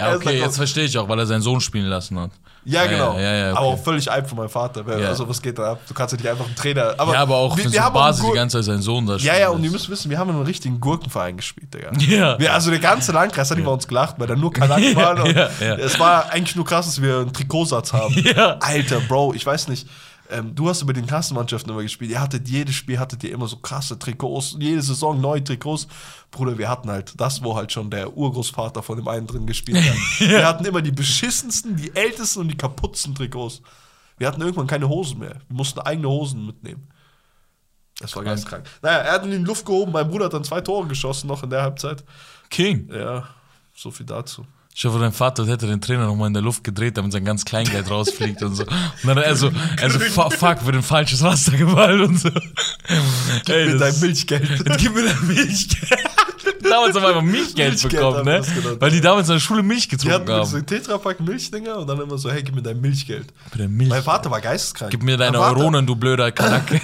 Ja, okay, jetzt verstehe ich auch, weil er seinen Sohn spielen lassen hat. ja, genau. Ja, ja, ja, okay. Aber auch völlig alt von meinem Vater. Ja. Also, was geht da ab? Du kannst ja nicht einfach einen Trainer. Aber ja, aber auch wir, wir so haben Basis einen die ganze Zeit seinen Sohn da Ja, spielen ja, und ihr müsst wissen, wir haben in einem richtigen Gurkenverein gespielt, Digga. Ja. Wir, also der ganze Landkreis hat über uns gelacht, weil da nur Kanaken (laughs) waren. Ja, ja. Es war eigentlich nur krass, dass wir einen Trikotsatz haben. (laughs) Ja. Alter, Bro, ich weiß nicht. Ähm, du hast über den Klassenmannschaften immer gespielt. Ihr hattet jedes Spiel, hattet ihr immer so krasse Trikots. Jede Saison neue Trikots. Bruder, wir hatten halt das, wo halt schon der Urgroßvater von dem einen drin gespielt hat. (laughs) Wir hatten immer die beschissensten, die ältesten und die kaputtsten Trikots. Wir hatten irgendwann keine Hosen mehr. Wir mussten eigene Hosen mitnehmen. Das war geistkrank. Naja, er hat ihn in die Luft gehoben. Mein Bruder hat dann zwei Tore geschossen noch in der Halbzeit. King. Ja, so viel dazu. Ich hoffe, dein Vater hätte den Trainer nochmal in der Luft gedreht, damit sein ganz Kleingeld rausfliegt und so. Und dann er so, (laughs) er so, "Fu- fuck, wird in falsches Wasser gefallen und so. Ey, Mit das- deinem Milchgeld. (laughs) Gib mir dein Milchgeld. (laughs) damals haben wir einfach Milchgeld Milchgeld bekommen, ne? genannt. Weil die damals in der Schule Milch Die getrunken hatten so haben. Tetrapack Milchdinger und dann immer so, hey, gib mir dein Milchgeld. Mit der Milch. Mein Vater war geisteskrank. Gib mir deine Euronen, du blöder Kanacke.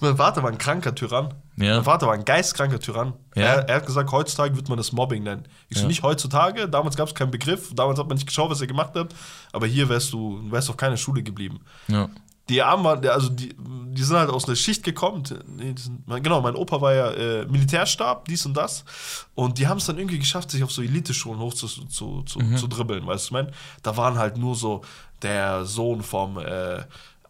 Mein Vater war ein kranker Tyrann. Ja. Mein Vater war ein geistkranker Tyrann. Ja. Er, er hat gesagt, heutzutage wird man das Mobbing nennen. Ich so, Ja. nicht heutzutage, damals gab es keinen Begriff, damals hat man nicht geschaut, was er gemacht hat, aber hier wärst du wärst auf keiner Schule geblieben. ja. Die Armen waren, also die, die sind halt aus einer Schicht gekommen. Die sind, genau, mein Opa war ja äh, Militärstab, dies und das. Und die haben es dann irgendwie geschafft, sich auf so Elite-Schulen hoch zu, zu, zu, Mhm. zu dribbeln, weißt du, ich mein? Da waren halt nur so der Sohn vom äh,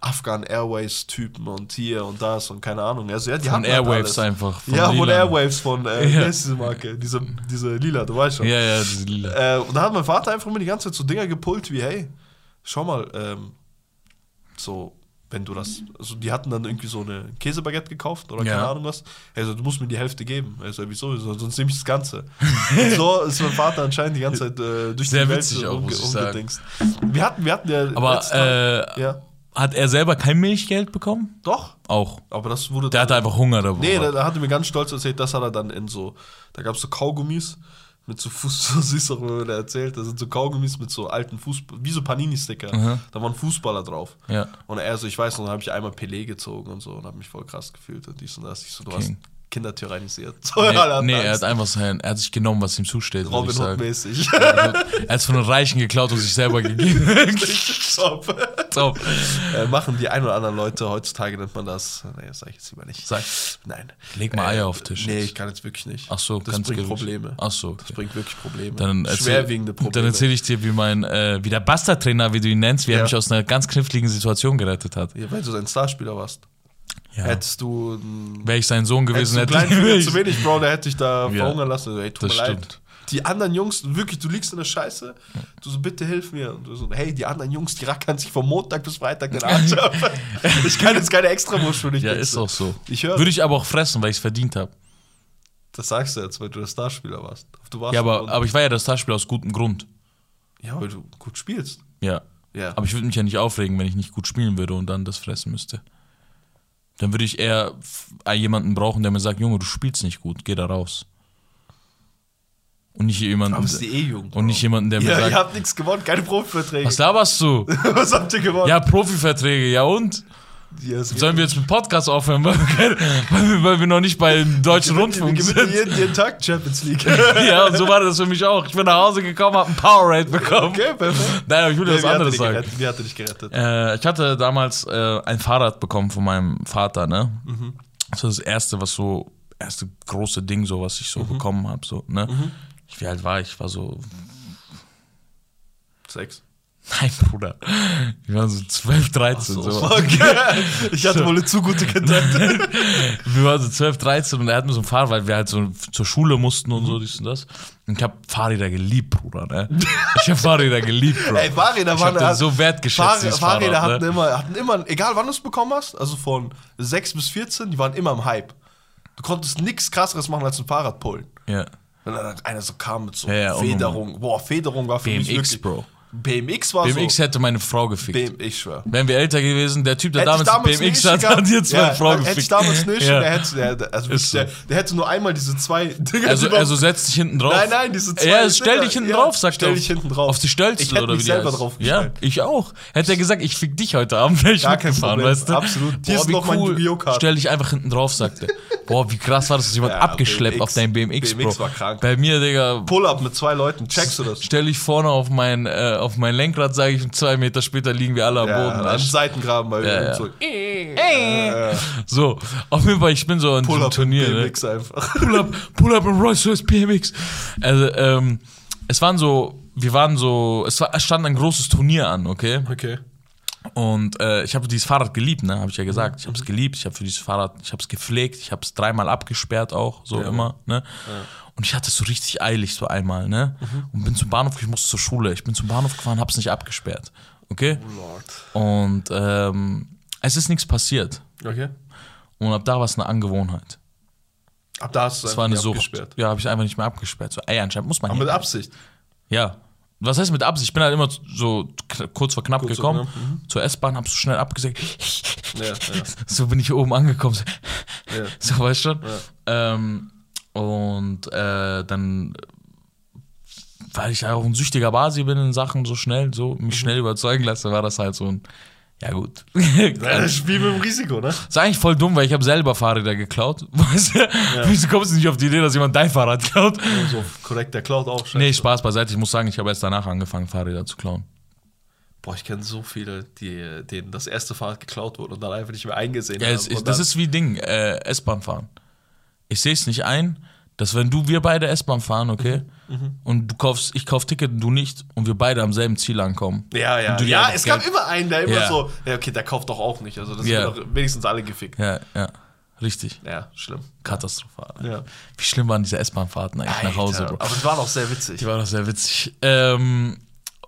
Afghan Airways-Typen und hier und das und keine Ahnung. Also, ja, die Von halt Airwaves alles. einfach. Von ja, von Lila. Airwaves, von, äh, Ja. diese Marke? Diese, diese Lila, du weißt schon. Ja, ja, diese lila. Äh, und da hat mein Vater einfach immer die ganze Zeit so Dinger gepult wie, hey, schau mal, ähm, so, wenn du das, also die hatten dann irgendwie so eine Käsebaguette gekauft oder Ja. keine Ahnung was. Also du musst mir die Hälfte geben. Also wieso? So- Sonst nehme ich das Ganze. (laughs) so ist mein Vater anscheinend die ganze Zeit äh, durch Sehr die Welt auch, umgedingst. Wir hatten, wir hatten ja Aber äh, ja, hat er selber kein Milchgeld bekommen? doch. Auch. Aber das wurde Der hatte einfach Hunger dabei. Nee, da, da hat er mir ganz stolz erzählt, das hat er dann in so, da gab es so Kaugummis mit so Fuß, (laughs) so süß auch, wenn er erzählt, da sind so Kaugummis mit so alten Fußball, wie so Panini-Sticker. Mhm. Da waren Fußballer drauf. Ja. Und er so, ich weiß noch, da habe ich einmal Pelé gezogen und so und habe mich voll krass gefühlt und dies und das. Ich so, du hast King. Kinder tyrannisiert. So, (laughs) Nee, alle nee hatten er hat einfach sein, er hat sich genommen, was ihm zusteht, Robin. Hood-mäßig. Er hat es von den Reichen geklaut und sich selber gegeben. (laughs) Top. Top. äh, machen die ein oder anderen Leute, heutzutage nennt man das, nee, das sag ich jetzt lieber nicht. Sag. Nein. Leg mal Eier auf den Tisch Nee, ich kann jetzt wirklich nicht. Ach so, das bringt wirklich- Probleme. Ach so, Das okay. bringt wirklich Probleme. Dann erzähl, Schwerwiegende Probleme. Dann erzähle ich dir, wie mein, äh, wie der Bastard-Trainer, wie du ihn nennst, wie er Ja. mich aus einer ganz kniffligen Situation gerettet hat. Ja, weil du ein Starspieler warst. Ja. Hättest du. Wäre ich sein Sohn gewesen, du hätte ich Finger zu wenig, Bro, der hätte dich da Ja. verhungern lassen. Ey, tut Das mir leid. stimmt. Die anderen Jungs, wirklich, du liegst in der Scheiße, du so, bitte hilf mir. Und du so, hey, die anderen Jungs, die rackern sich von Montag bis Freitag den Arsch ab. Ich kann jetzt keine Extrawurst für dich Ja, ist auch so. Ich höre. Würde ich aber auch fressen, weil ich es verdient habe. Das sagst du jetzt, weil du der Starspieler warst. Du warst Ja, aber, aber ich war ja das Starspieler aus gutem Grund. ja, weil du gut spielst. Ja. Ja. Aber ich würde mich ja nicht aufregen, wenn ich nicht gut spielen würde und dann das fressen müsste. Dann würde ich eher jemanden brauchen, der mir sagt, Junge, du spielst nicht gut, geh da raus. Und nicht jemanden, aber bist du eh jung. und nicht jemanden, der mir Ja, ihr sagt, habt nichts gewonnen, keine Profiverträge. was laberst du? (laughs) Was habt ihr gewonnen? Ja, Profiverträge, ja und? Ja, es Sollen wir jetzt mit Podcast aufhören, weil wir, weil wir, wir noch nicht beim deutschen wir Rundfunk gewinnen sind? jeden, jeden Tag Champions League. (laughs) Ja, und so war das für mich auch. Ich bin nach Hause gekommen, hab ein Powerade bekommen. Okay, perfekt. Nein, aber ich will dir was er anderes sagen. Wie hat er dich gerettet? Äh, ich hatte damals äh, ein Fahrrad bekommen von meinem Vater, ne? Das war das erste, was so, erste große Ding, so, was ich so bekommen habe, so, ne? Ich, wie alt war ich? Ich war so, Sex. Nein, Bruder. Ich war so 12, 13, so. Fuck. (laughs) Ich hatte wohl eine zu gute Kindheit. (laughs) Wir waren so 12, 13 und er hat mir so ein Fahrrad, weil wir halt so zur Schule mussten und Mhm. so, dies und das. Und ich habe Fahrräder geliebt, Bruder, ne? Ich habe Fahrräder geliebt, Bro. Ey, Fahrräder ich waren hab den so wertgeschätzt, Fahr Fahrräder Fahrrad, hatten, ne? immer, hatten immer, egal wann du es bekommen hast, also von 6 bis 14, die waren immer im Hype. Du konntest nichts krasseres machen als ein Fahrrad pullen. Ja. Wenn dann einer so kam mit so Ja, ja, Federung. Boah, Federung war für mich BMX, wirklich. Bro. BMX war BMX so. hätte meine Frau gefickt. BM, ich schwör. Wären wir älter gewesen, der Typ, der Hätte ich damals, damals BMX hat, gehabt, hat jetzt meine Frau Hätte ich gefickt. damals nicht, Ja. der, hätte, der, also so. der, der hätte nur einmal diese zwei Dinger. Also, also setz dich hinten drauf. Nein, nein, diese zwei Ja, stell Dinger. dich hinten Ja, drauf, sagt stell er. dich hinten drauf. Auf die Stelze, Ich hätte oder mich wie selber heißt. drauf Ja, gestellt. ich auch. Hätte er gesagt, ich fick dich heute Abend, wäre ich Gar mitgefahren, Problem. weißt du? Absolut. Hier ist noch mein Yu-Gi-Oh! Card. Stell dich einfach hinten drauf, sagt er. Boah, wie krass war das, dass jemand Ja, abgeschleppt BMX. auf dein BMX, BMX Bro. war krank. Bei mir, Digga, Pull-up mit zwei Leuten, checkst du das? stell dich vorne auf mein, äh, auf mein Lenkrad, sage ich, und zwei Meter später liegen wir alle am Ja, Boden. an Seitengraben mal Ja, ja. zurück. So, auf jeden Fall, ich bin so in diesem Pull-up mit Turnier. ne? BMX einfach. (laughs) Pull up, pull up Rolls Royce BMX. Also, ähm, es waren so, wir waren so, es, war, es stand ein großes Turnier an, okay? Okay. Und äh, ich habe dieses Fahrrad geliebt, ne? Habe ich ja gesagt. Ich habe es geliebt. Ich habe für dieses Fahrrad, ich habe es gepflegt. Ich habe es dreimal abgesperrt auch, so Ja. immer, ne? Und ich hatte es so richtig eilig so einmal, ne? Mhm. Und bin zum Bahnhof, ich musste zur Schule. Ich bin zum Bahnhof gefahren, habe es nicht abgesperrt, okay? Lord. Und ähm, es ist nichts passiert. Okay. Und ab da war es eine Angewohnheit. Ab da hast du Es war eine Sucht. abgesperrt. Ja, habe ich einfach nicht mehr abgesperrt. So, ey, anscheinend muss man Aber mit Absicht. Ja. Was heißt mit Absicht? Ich bin halt immer so kurz vor knapp Kurz vor gekommen. knapp, mhm. Zur S-Bahn, hab so schnell abgesagt. Ja, ja. (laughs) So bin ich oben angekommen. So, Ja. (laughs) so weißt du schon. Ähm, und äh, dann, weil ich auch ein süchtiger Basi bin in Sachen so schnell, so Mhm. mich schnell überzeugen lasse, war das halt so ein, ja gut. (laughs) Das Spiel mit dem Risiko, ne? ist eigentlich voll dumm, weil ich habe selber Fahrräder geklaut. (laughs) Weißt du? Wieso kommst du nicht auf die Idee, dass jemand dein Fahrrad klaut? So, korrekt, der klaut auch. Nee, Spaß beiseite. Ich muss sagen, ich habe erst danach angefangen, Fahrräder zu klauen. Boah, ich kenne so viele, die, denen das erste Fahrrad geklaut wurde und dann einfach nicht mehr eingesehen Ja, haben. ist, das ist wie Ding, äh, S-Bahn fahren. Ich sehe es nicht ein, dass wenn du, wir beide S-Bahn fahren, okay, Mhm, und du kaufst, ich kauf Ticket und du nicht, und wir beide am selben Ziel ankommen. Ja, ja. Ja, es gab immer einen, der immer Ja. so, ja, okay, der kauft doch auch nicht. Also, das Ja. sind doch wenigstens alle gefickt. Ja, ja, richtig. Ja, schlimm. Katastrophal. Ja. Wie schlimm waren diese S-Bahn-Fahrten eigentlich nach Hause, Alter, Bro? Aber es war doch sehr witzig. Die war doch sehr witzig. Ähm,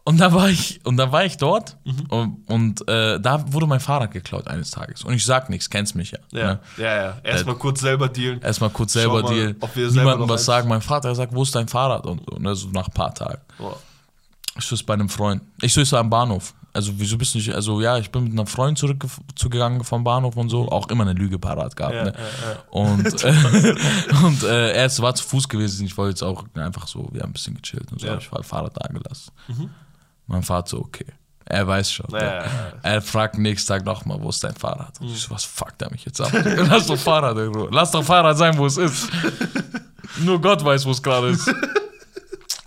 und da war ich, und da war ich dort Mhm. und, und äh, da wurde mein Fahrrad geklaut eines Tages. Und ich sag nichts, kennst mich ja. Ja, Ne? ja, ja. Erstmal kurz selber dealen. Erstmal kurz selber mal, dealen. ob wir selber Niemandem was sagen. Mein Vater sagt, wo ist dein Fahrrad? Und so, ne, so nach ein paar Tagen. Boah. Ich so, ist bei einem Freund. Ich so, ist am Bahnhof. Also, wieso bist du nicht, also ja, ich bin mit einem Freund zurückgegangen vom Bahnhof und so. Auch immer eine Lüge parat gehabt, Ja, ne? ja. Und, (laughs) äh, (laughs) und äh, er ist, war zu Fuß gewesen. Ich wollte jetzt auch einfach so, wir haben ein bisschen gechillt und so. Ja. Ich war Fahrrad da gelassen. Mein Vater so, okay. Er weiß schon. Ja, ja, ja. Er fragt nächsten Tag nochmal, wo ist dein Fahrrad? Und ich so, was fuckt er mich jetzt ab? (laughs) Lass doch Fahrrad irgendwo. Lass doch Fahrrad sein, wo es ist. (laughs) Nur Gott weiß, wo es gerade ist.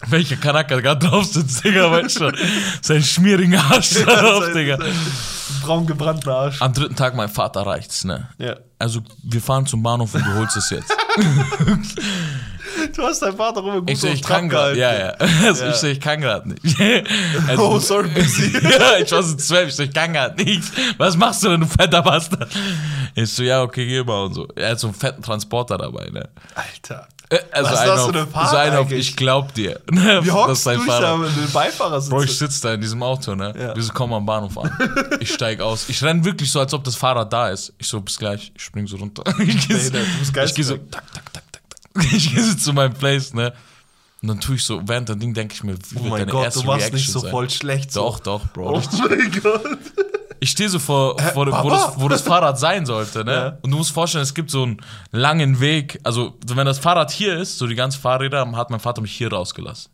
Welcher Kanaka gerade drauf sitzt, Digga, weißt du schon. Sein schmierigen Arsch drauf, Digga. Braun gebrannter Arsch. Am dritten Tag, mein Vater reicht's, ne? Ja. Also, wir fahren zum Bahnhof und du holst es jetzt. (laughs) (laughs) Du hast deinen Vater immer gut Ich so, ich kann gerade. Ja, ja. (laughs) Also, Ja. Ich so, ich kann gerade nicht. (laughs) Also, Oh, sorry, busy. ja, ich war so zwölf, ich so, ich kann gerade nicht. Was machst du denn, du fetter Bastard? Ich so, ja, okay, geh mal und so. Er hat so einen fetten Transporter dabei, ne? Alter. Äh, Also Was ist das für eine Fahrt so einer auf, ich glaub dir. Wie hockst du dein dich da mit dem Beifahrersitz? Bro, ich sitze da in diesem Auto, ne? Ja. Wir so, kommen am Bahnhof an. Ich steig aus. Ich renn wirklich so, als ob das Fahrrad da ist. Ich so, bis gleich. Ich spring so runter. Ich Nee, so, du bist ich geh so, tak, tak, tak. (laughs) Ich geh so zu meinem Place, ne? Und dann tue ich so, während dem Ding denke ich mir, wie Oh wird mein deine Gott, erste du machst Reaction nicht so sein? voll schlecht. So. Doch, doch, Bro. Oh mein Gott. Ich stehe so vor, vor dem, wo, das, wo das Fahrrad sein sollte, ne? Ja. Und du musst vorstellen, es gibt so einen langen Weg. Also, wenn das Fahrrad hier ist, so die ganzen Fahrräder, hat mein Vater mich hier rausgelassen.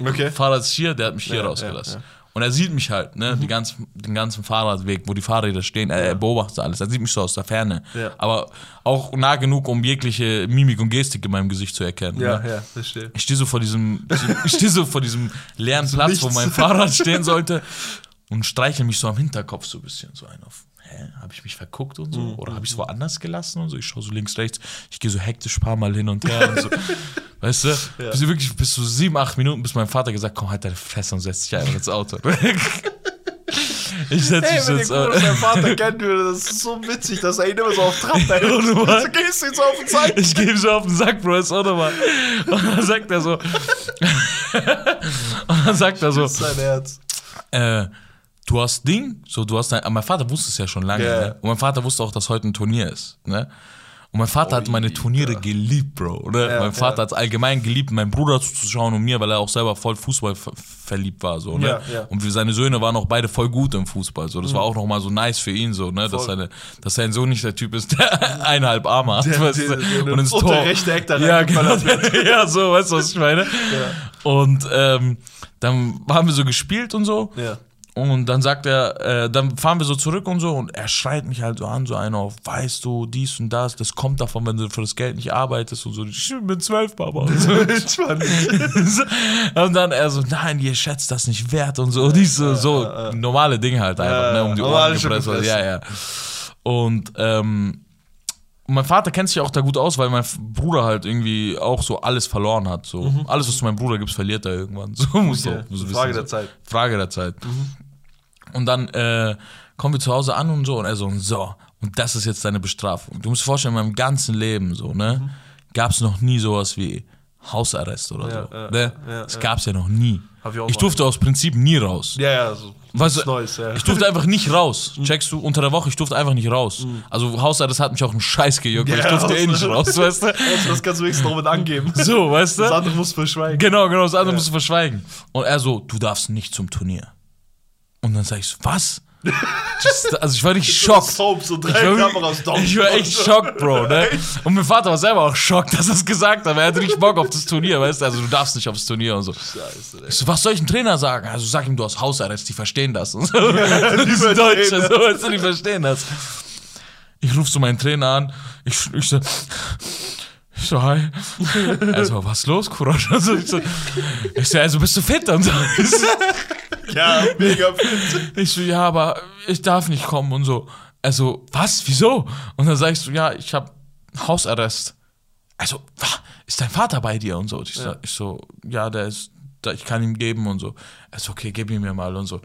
Okay. Fahrrad ist hier, der hat mich hier Ja, rausgelassen. ja. Und er sieht mich halt, ne, die ganzen, den ganzen Fahrradweg, wo die Fahrräder stehen, er, er beobachtet alles, er sieht mich so aus der Ferne. Ja. Aber auch nah genug, um jegliche Mimik und Gestik in meinem Gesicht zu erkennen. Ja, ne? ja, verstehe. Ich stehe so vor diesem, ich stehe so vor diesem leeren Platz, wo mein Fahrrad stehen sollte und streichel mich so am Hinterkopf so ein bisschen so ein auf. Hä, habe ich mich verguckt und so? Mhm. Oder habe ich es woanders gelassen und so? Ich schaue so links, rechts, ich gehe so hektisch ein paar Mal hin und her und so. (laughs) Weißt du? Bis wirklich bis so sieben, acht Minuten, bis mein Vater gesagt komm, halt deine Fresse und setz dich einfach ins Auto. (laughs) ich setz Ey, mich so wenn ins Bruder Auto. deinen Vater (laughs) kennen würde, das ist so witzig, dass er ihn immer so auf Trab hält. Mann. Du gehst jetzt auf den Zeig. Ich gehe ihm so auf den Sack, Bro, ist auch nochmal. Und dann sagt er so. und dann sagt er so. Das ist sein Herz. äh, du hast Ding, so du hast dein, mein Vater wusste es ja schon lange, Ja. ne? Und mein Vater wusste auch, dass heute ein Turnier ist, ne? Und mein Vater hat meine Turniere geliebt, Bro. Ne? Ja, mein Vater ja. hat es allgemein geliebt, meinem Bruder zuzuschauen und mir, weil er auch selber voll Fußball ver verliebt war. So, ne? Ja, ja. Und seine Söhne waren auch beide voll gut im Fußball. So. Das war auch nochmal so nice für ihn, so, ne? dass, seine, dass sein Sohn nicht der Typ ist, der (laughs) eineinhalb Arme hat. Der- weißt der- der und ins Tor. rechte Eck da ja, genau. (laughs) ja, so, weißt du, was ich meine? Und ähm, dann haben wir so gespielt und so. Ja. Und dann sagt er, äh, dann fahren wir so zurück und so und er schreit mich halt so an, so einer auf, weißt du, dies und das, das kommt davon, wenn du für das Geld nicht arbeitest und so. Ich bin zwölf, Papa. (laughs) Und, so. Und dann er so, nein, ihr schätzt das nicht wert und so. Dies, so, so normale Dinge halt einfach, Ja, ne, um die Ohren gepresst. gefressen. Ja, ja. Und ähm, mein Vater kennt sich auch da gut aus, weil mein Bruder halt irgendwie auch so alles verloren hat. So. Alles, was du meinem Bruder gibst, verliert er irgendwann. (laughs) So muss Mhm. Okay. so, muss wissen, Frage so. der Zeit. Frage der Zeit. Und dann äh, kommen wir zu Hause an und so und er so, so, und das ist jetzt deine Bestrafung. Du musst dir vorstellen, in meinem ganzen Leben so, ne, Mhm. gab es noch nie sowas wie Hausarrest oder Ja, so. ja, ne? ja, das gab's ja noch nie. Ich Ich durfte aus Prinzip nie raus. Ja, ja, so. Weißt Neues, ja. Ich durfte einfach nicht raus. Checkst du, unter der Woche, ich durfte einfach nicht raus. Also Hausarrest hat mich auch einen Scheiß gejuckt, weil ich durfte eh nicht raus, weißt du? Also, (laughs) das kannst du wenigstens noch mit angeben. So, weißt du? Das andere musst du verschweigen. Genau, genau, das andere musst du verschweigen. Und er so, du darfst nicht zum Turnier. Und dann sag ich so, was? Das, also ich war richtig (laughs) schockt. Soap, so Ich war, ich war echt schockt, Bro, ne? (laughs) Und mein Vater war selber auch schockt, dass er es gesagt hat, er hatte nicht Bock auf das Turnier, weißt du? Also du darfst nicht aufs Turnier und so. Scheiße. Ich so, was soll ich dem Trainer sagen? Also sag ihm, du hast Hausarrest, die verstehen das. (laughs) Und so. die verstehen sind Deutsche, das. so, weißt du, die verstehen das. Ich ruf so meinen Trainer an, ich, ich so, ich so, hi. Er so, was ist los, Kurosch? Also, ich so, ich so, also bist du fit? Und so. Ich so, Ja, mega fit. ich so, ja, aber ich darf nicht kommen und so. Also, was? Wieso? Und dann sagst du, ja, ich habe Hausarrest. Also, ist dein Vater bei dir und so? Ich, so, ich so, ja, der ist, ich kann ihm geben und so. Er so, okay, gib ihn mir mal und so.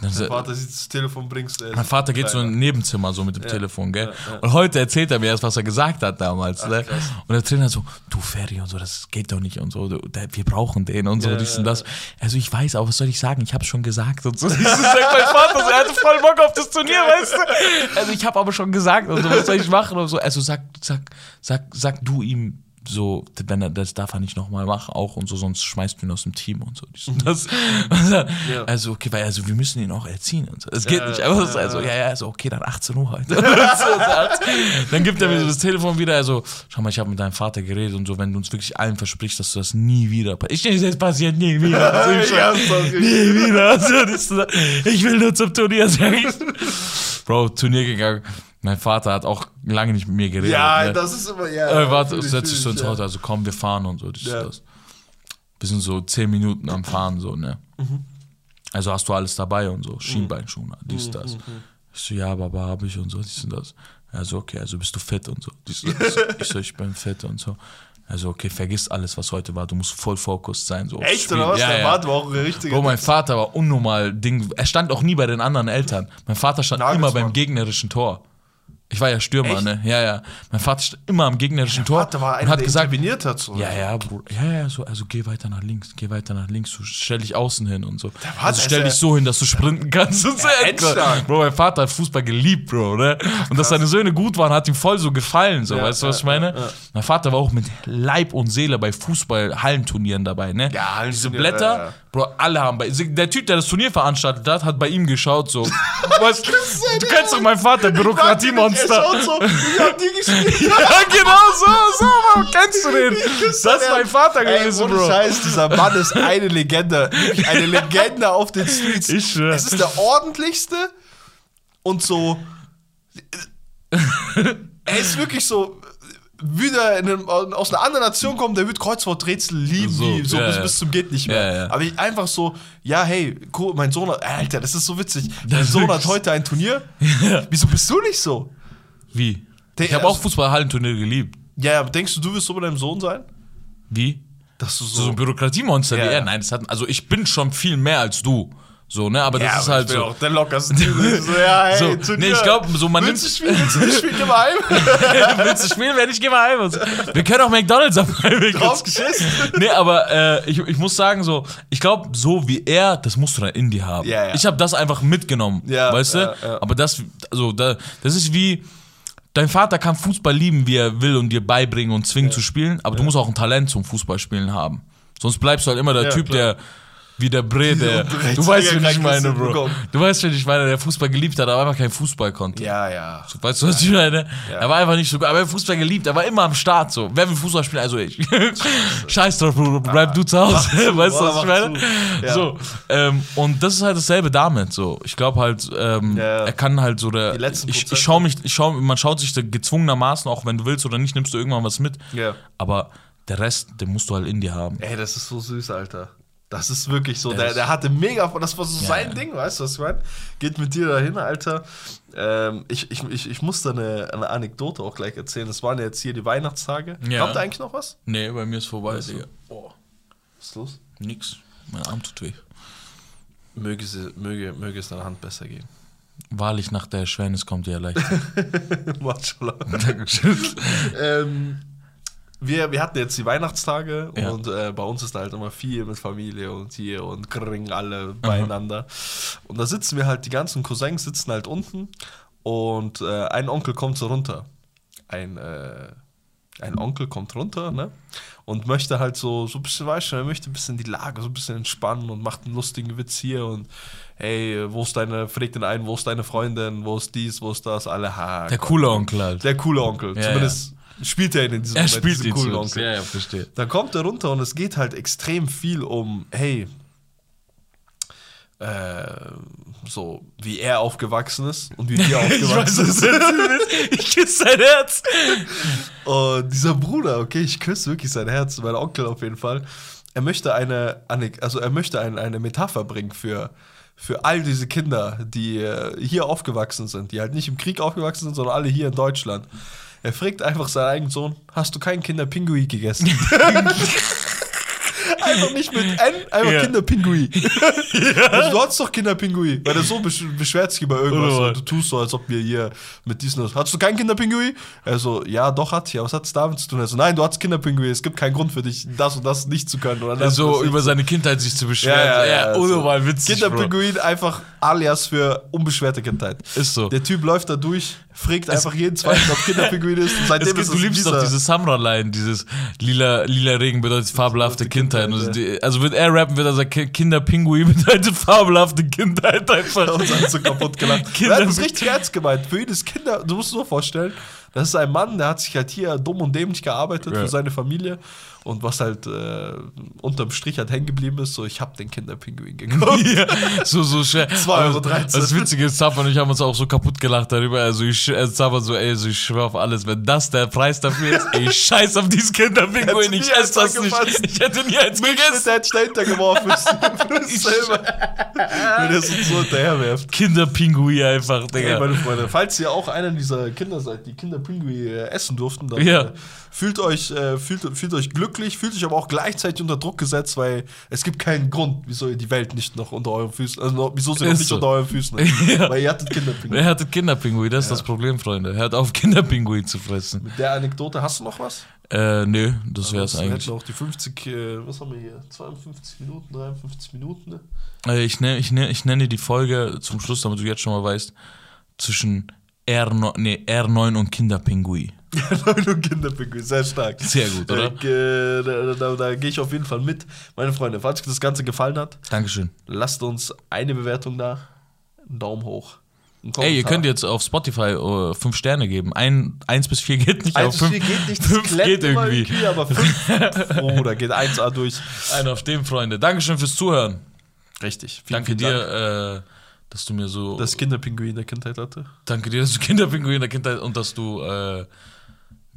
Dann so- Vater sieht das Telefon, bringst du mein Vater geht so im Nebenzimmer so mit dem Telefon, gell? Und heute erzählt er mir erst, was er gesagt hat damals, ne? Und der Trainer so, du Ferry und so, das geht doch nicht und so, wir brauchen den und so, dies und das. Also ich weiß, aber was soll ich sagen? Ich hab's schon gesagt und so. (laughs) Mein Vater, so, er hatte voll Bock auf das Turnier, weißt du? Also ich habe aber schon gesagt und so, was soll ich machen und so. Also sag, sag, sag, sag du ihm so, wenn er, das darf er nicht nochmal machen, auch und so, sonst schmeißt du ihn aus dem Team und so. und Das. (laughs) Und dann, Ja. Also, okay, weil also wir müssen ihn auch erziehen und so. Es geht Ja, nicht. Einfach so, also, ja, ja, so, okay, dann 18 Uhr heute. (laughs) Dann gibt er mir so das Telefon wieder, also, schau mal, ich habe mit deinem Vater geredet und so, wenn du uns wirklich allen versprichst, dass du das nie wieder Ich denke, das passiert nie wieder. (laughs) Also, ich, Ja, nie wieder. Also, das, ich will nur zum Turnier, sag ich. Bro, Turnier gegangen. Mein Vater hat auch lange nicht mit mir geredet. Ja, ne? das ist immer, ja. Äh, warte, setz dich so ins. Auto, also komm, wir fahren und so. Dies, Ja. das. Wir sind so zehn Minuten am Fahren, so, ne? Mhm. Also hast du alles dabei und so, Schienbeinschuhe, dies, das. Ich so, ja, Baba, hab ich und so, dies und das. Also, okay, also bist du fit und so. Dies, das. (laughs) Ich so, ich bin fit und so. Also, okay, vergiss alles, was heute war. Du musst voll fokussiert sein. So Echt, oder was? Ja, Dein ja. Vater war auch ein richtiger. Bro, mein Vater war unnormal Ding. Er stand auch nie bei den anderen Eltern. Mein Vater stand Nagelsmann. immer beim gegnerischen Tor. Ich war ja Stürmer, Echt? ne? Ja, ja. Mein Vater stand immer am gegnerischen Tor Vater war und einer, hat der gesagt, interveniert hat. So. ja, ja, Bruder. Ja, ja, so, also geh weiter nach links, geh weiter nach links, du stell dich außen hin und so. Vater Also stell dich so hin, dass du sprinten kannst und so. Endstark. Bro, mein Vater hat Fußball geliebt, Bro, ne? Und dass seine Söhne gut waren, hat ihm voll so gefallen, so, Ja, weißt du, was ich meine? ja, ja. Mein Vater war auch mit Leib und Seele bei Fußball-Hallenturnieren dabei, ne? Ja, Diese Blätter. Bro, alle haben bei. Der Typ, der das Turnier veranstaltet hat, hat bei ihm geschaut, so. (laughs) Was, du kennst doch meinen Vater, Bürokratiemonster. Monster. schaut so, wie haben die gespielt? (laughs) Ja, genau so, so, Bro. Kennst du den? Das ist mein Vater Ey, gewesen, ohne Bro. Scheiß, dieser Mann ist eine Legende. Eine (laughs) Legende auf den Streets. Ich schwör. Es ist der ordentlichste und so. (laughs) er ist wirklich so. Wieder in einem, aus einer anderen Nation kommen, der wird Kreuzworträtsel lieben, So, wie, so ja, bis, ja. bis zum geht nicht mehr. Ja, ja. Aber ich einfach so, ja, hey, cool, mein Sohn hat, Alter, das ist so witzig. Mein Sohn hat heute ein Turnier. Wieso bist du nicht so? Wie? Ich habe auch Fußball-Hallenturnier geliebt. Ja, ja, denkst du, du wirst so bei deinem Sohn sein? Wie? Dass du So, so ein Bürokratiemonster Ja, wie er. Nein, das hat, also ich bin schon viel mehr als du. So, ne, aber das ja, ist aber halt ich bin so. auch der lockerste (laughs) so, ja, hey, So, Turnier. nee, ich glaub, so man willst du nimmt- spielen, willst du spielen, geh mal heim. (laughs) Willst du spielen, wenn ich geh mal heim. und so. Wir können auch McDonalds abheim. Drauf geschissen. (laughs) Nee, aber äh, ich, ich muss sagen, so, ich glaube, so wie er, das musst du dann in dir haben. Ja, ja. Ich habe das einfach mitgenommen, Ja, weißt du? Aber das, also, da, das ist wie, dein Vater kann Fußball lieben, wie er will und dir beibringen und zwingen zu spielen, aber du musst auch ein Talent zum Fußballspielen haben. Sonst bleibst du halt immer der Ja, Typ, klar. der wie der Bre, der, du weißt, wen ich meine, Bro. Du weißt, wen ich meine, der Fußball geliebt hat, aber einfach kein Fußball konnte. Ja, ja. Weißt du, was ich meine? Er war einfach nicht so gut, aber er hat Fußball geliebt, er war immer am Start so. Wer will Fußball spielen? Also ich. Scheiß drauf, Bro, bleib du zu Hause. (laughs) weißt du, was ich meine? So, ähm, und das ist halt dasselbe damit so. Ich glaube halt, ähm, Ja. er kann halt so der. Die letzten ich, ich schau mich, ich schau, man schaut sich da gezwungenermaßen, auch wenn du willst oder nicht, nimmst du irgendwann was mit. Ja. Aber der Rest, den musst du halt in dir haben. Ey, das ist so süß, Alter. Das ist wirklich so. Das Der, der hatte mega, das war so Ja, sein. Ding, weißt du, was ich meine? Geht mit dir dahin, Alter. Ähm, ich, ich, ich, ich muss da eine, eine Anekdote auch gleich erzählen. Es waren ja jetzt hier die Weihnachtstage. Ja. Habt ihr eigentlich noch was? Nee, bei mir ist vorbei? Digga. Boah, Was ist los? nix. Mein Arm tut weh. Möge, sie, möge, möge es deiner Hand besser gehen. Wahrlich nach der Erschwernis kommt ihr ja leicht. Dankeschön. ähm, wir, wir hatten jetzt die Weihnachtstage Ja. und äh, bei uns ist halt immer viel mit Familie und hier und kring alle beieinander. Und da sitzen wir halt, die ganzen Cousins sitzen halt unten und äh, ein Onkel kommt so runter. Ein, äh, ein Onkel kommt runter, ne? Und möchte halt so, so ein bisschen, weißt du, er möchte ein bisschen die Lage so ein bisschen entspannen und macht einen lustigen Witz hier und hey, wo ist deine, fragt ihn ein, wo ist deine Freundin, wo ist dies, wo ist das, alle ha. Der coole Onkel halt. Der coole Onkel. Ja, Zumindest spielt er in diesem er Moment, spielt diesen coolen. Onkel. Ja, ja, verstehe. Dann kommt er runter und es geht halt extrem viel um, hey, äh, so wie er aufgewachsen ist und wie wir (laughs) aufgewachsen sind. Ich küsse dein Herz. Und dieser Bruder, okay, ich küsse wirklich sein Herz, mein Onkel auf jeden Fall. Er möchte eine, also er möchte ein, eine Metapher bringen für, für all diese Kinder, die äh, hier aufgewachsen sind, die halt nicht im Krieg aufgewachsen sind, sondern alle hier in Deutschland. Er fragt einfach seinen eigenen Sohn: Hast du keinen Kinderpingui gegessen? (laughs) (laughs) einfach nicht mit N, einfach Ja. Kinderpingui. (laughs) Also, du hattest doch Kinderpingui, weil der so besch beschwert sich über irgendwas. Oh. und du tust so, als ob wir hier mit diesen. Hattest du keinen Kinderpingui? Er so, ja, doch hat ich, aber was hat es damit zu tun? Er so, nein, du hattest Kinderpingui, es gibt keinen Grund für dich, das und das nicht zu können. Oder das So über seine Kindheit sich zu beschweren. ja, ja, ja, ohne so. mal witzig, Bro. Kinderpinguin einfach alias für unbeschwerte Kindheit. Ist so. Der Typ läuft da durch, fragt einfach jeden zweiten, ob Kinderpinguin ist. Und seitdem Es gibt, ist du liebst doch diese Samra-Line, dieses lila, lila Regen bedeutet fabelhafte Kindheit. Und die- Also wird er rappen, wird er sagen, Ki- Kinderpinguin bedeutet (laughs) fabelhafte Kindheit einfach. uns alle so kaputt gelacht. Kinder- Er hat es richtig ernst gemeint. Für ihn ist Kinder, du musst dir so vorstellen, das ist ein Mann, der hat sich halt hier dumm und dämlich gearbeitet Ja. für seine Familie. Und was halt äh, unterm Strich halt hängen geblieben ist, so ich hab den Kinderpinguin (laughs) gekauft. Ja, so, so schnell. 2,13 Euro. Das Witzige ist, Zafa und ich haben uns auch so kaputt gelacht darüber. Also ich äh, Zafa so, ey, so ich schwör auf alles, wenn das der Preis dafür ist, ey, ich (laughs) scheiß auf dieses Kinderpinguin, Hätte ich esse das nicht. Ich hätte nie eins gegessen. hätte ich dahinter geworfen. (laughs) Ich selber. Wenn er es uns so hinterherwerft. Kinderpinguin einfach, Ey, Digga. meine Freunde, falls ihr auch einer dieser Kinder seid, die Kinderpingui äh, essen durften, dann Ja. äh, fühlt, euch, äh, fühlt, fühlt euch glücklich, fühlt euch aber auch gleichzeitig unter Druck gesetzt, weil es gibt keinen Grund, wieso ihr die Welt nicht noch unter euren Füßen, also wieso sie noch nicht so. unter euren Füßen ist. (laughs) Ja. Weil ihr hattet Kinderpingui. Er hatte Kinderpinguin, das ist das Problem, Freunde. Er hat auf (laughs) Kinderpinguin zu fressen. Mit der Anekdote hast du noch was? Äh, nö, das wär's Also, wir eigentlich. hätten auch die 50, äh, was haben wir hier? 52 Minuten, 53 Minuten. Ne? Äh, ich, nenne, ich, nenne, ich nenne die Folge zum Schluss, damit du jetzt schon mal weißt, zwischen R9, nee, R9 und Kinderpinguin. (laughs) Neun Kinderpingui, sehr stark. Sehr gut, oder? Äh, da da, da gehe ich auf jeden Fall mit. Meine Freunde, falls euch das Ganze gefallen hat, Dankeschön. lasst uns eine Bewertung da, einen Daumen hoch, Ein Ey, ihr könnt jetzt auf Spotify fünf Sterne geben. Ein, eins bis vier geht nicht, Eins bis vier geht nicht, das fünf geht immer irgendwie. aber fünf, (laughs) oh, da geht 1A durch. Einer auf dem, Freunde. Dankeschön fürs Zuhören. Richtig. Vielen, Danke vielen Dank, dir, äh, dass du mir so. dass Kinderpinguin der Kindheit hatte. danke dir, dass du Kinderpinguin in der Kindheit und dass du äh,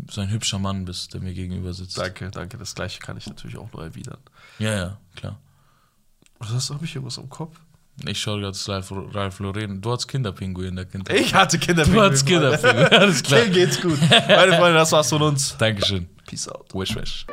so ein hübscher Mann bist, der mir gegenüber sitzt. Danke, danke. Das gleiche kann ich natürlich auch nur erwidern. Ja, ja, klar. Was hast du? Hab ich irgendwas im Kopf? Ich schaue gerade Ralf, Ralf Lauren. Du hattest Kinderpinguin in der Kindheit. Ich hatte Kinderpinguin. du hattest Kinderpinguin. Alles klar. (laughs) Okay, geht's gut. Meine Freunde, das war's von uns. Dankeschön. Peace out. Wish, wish.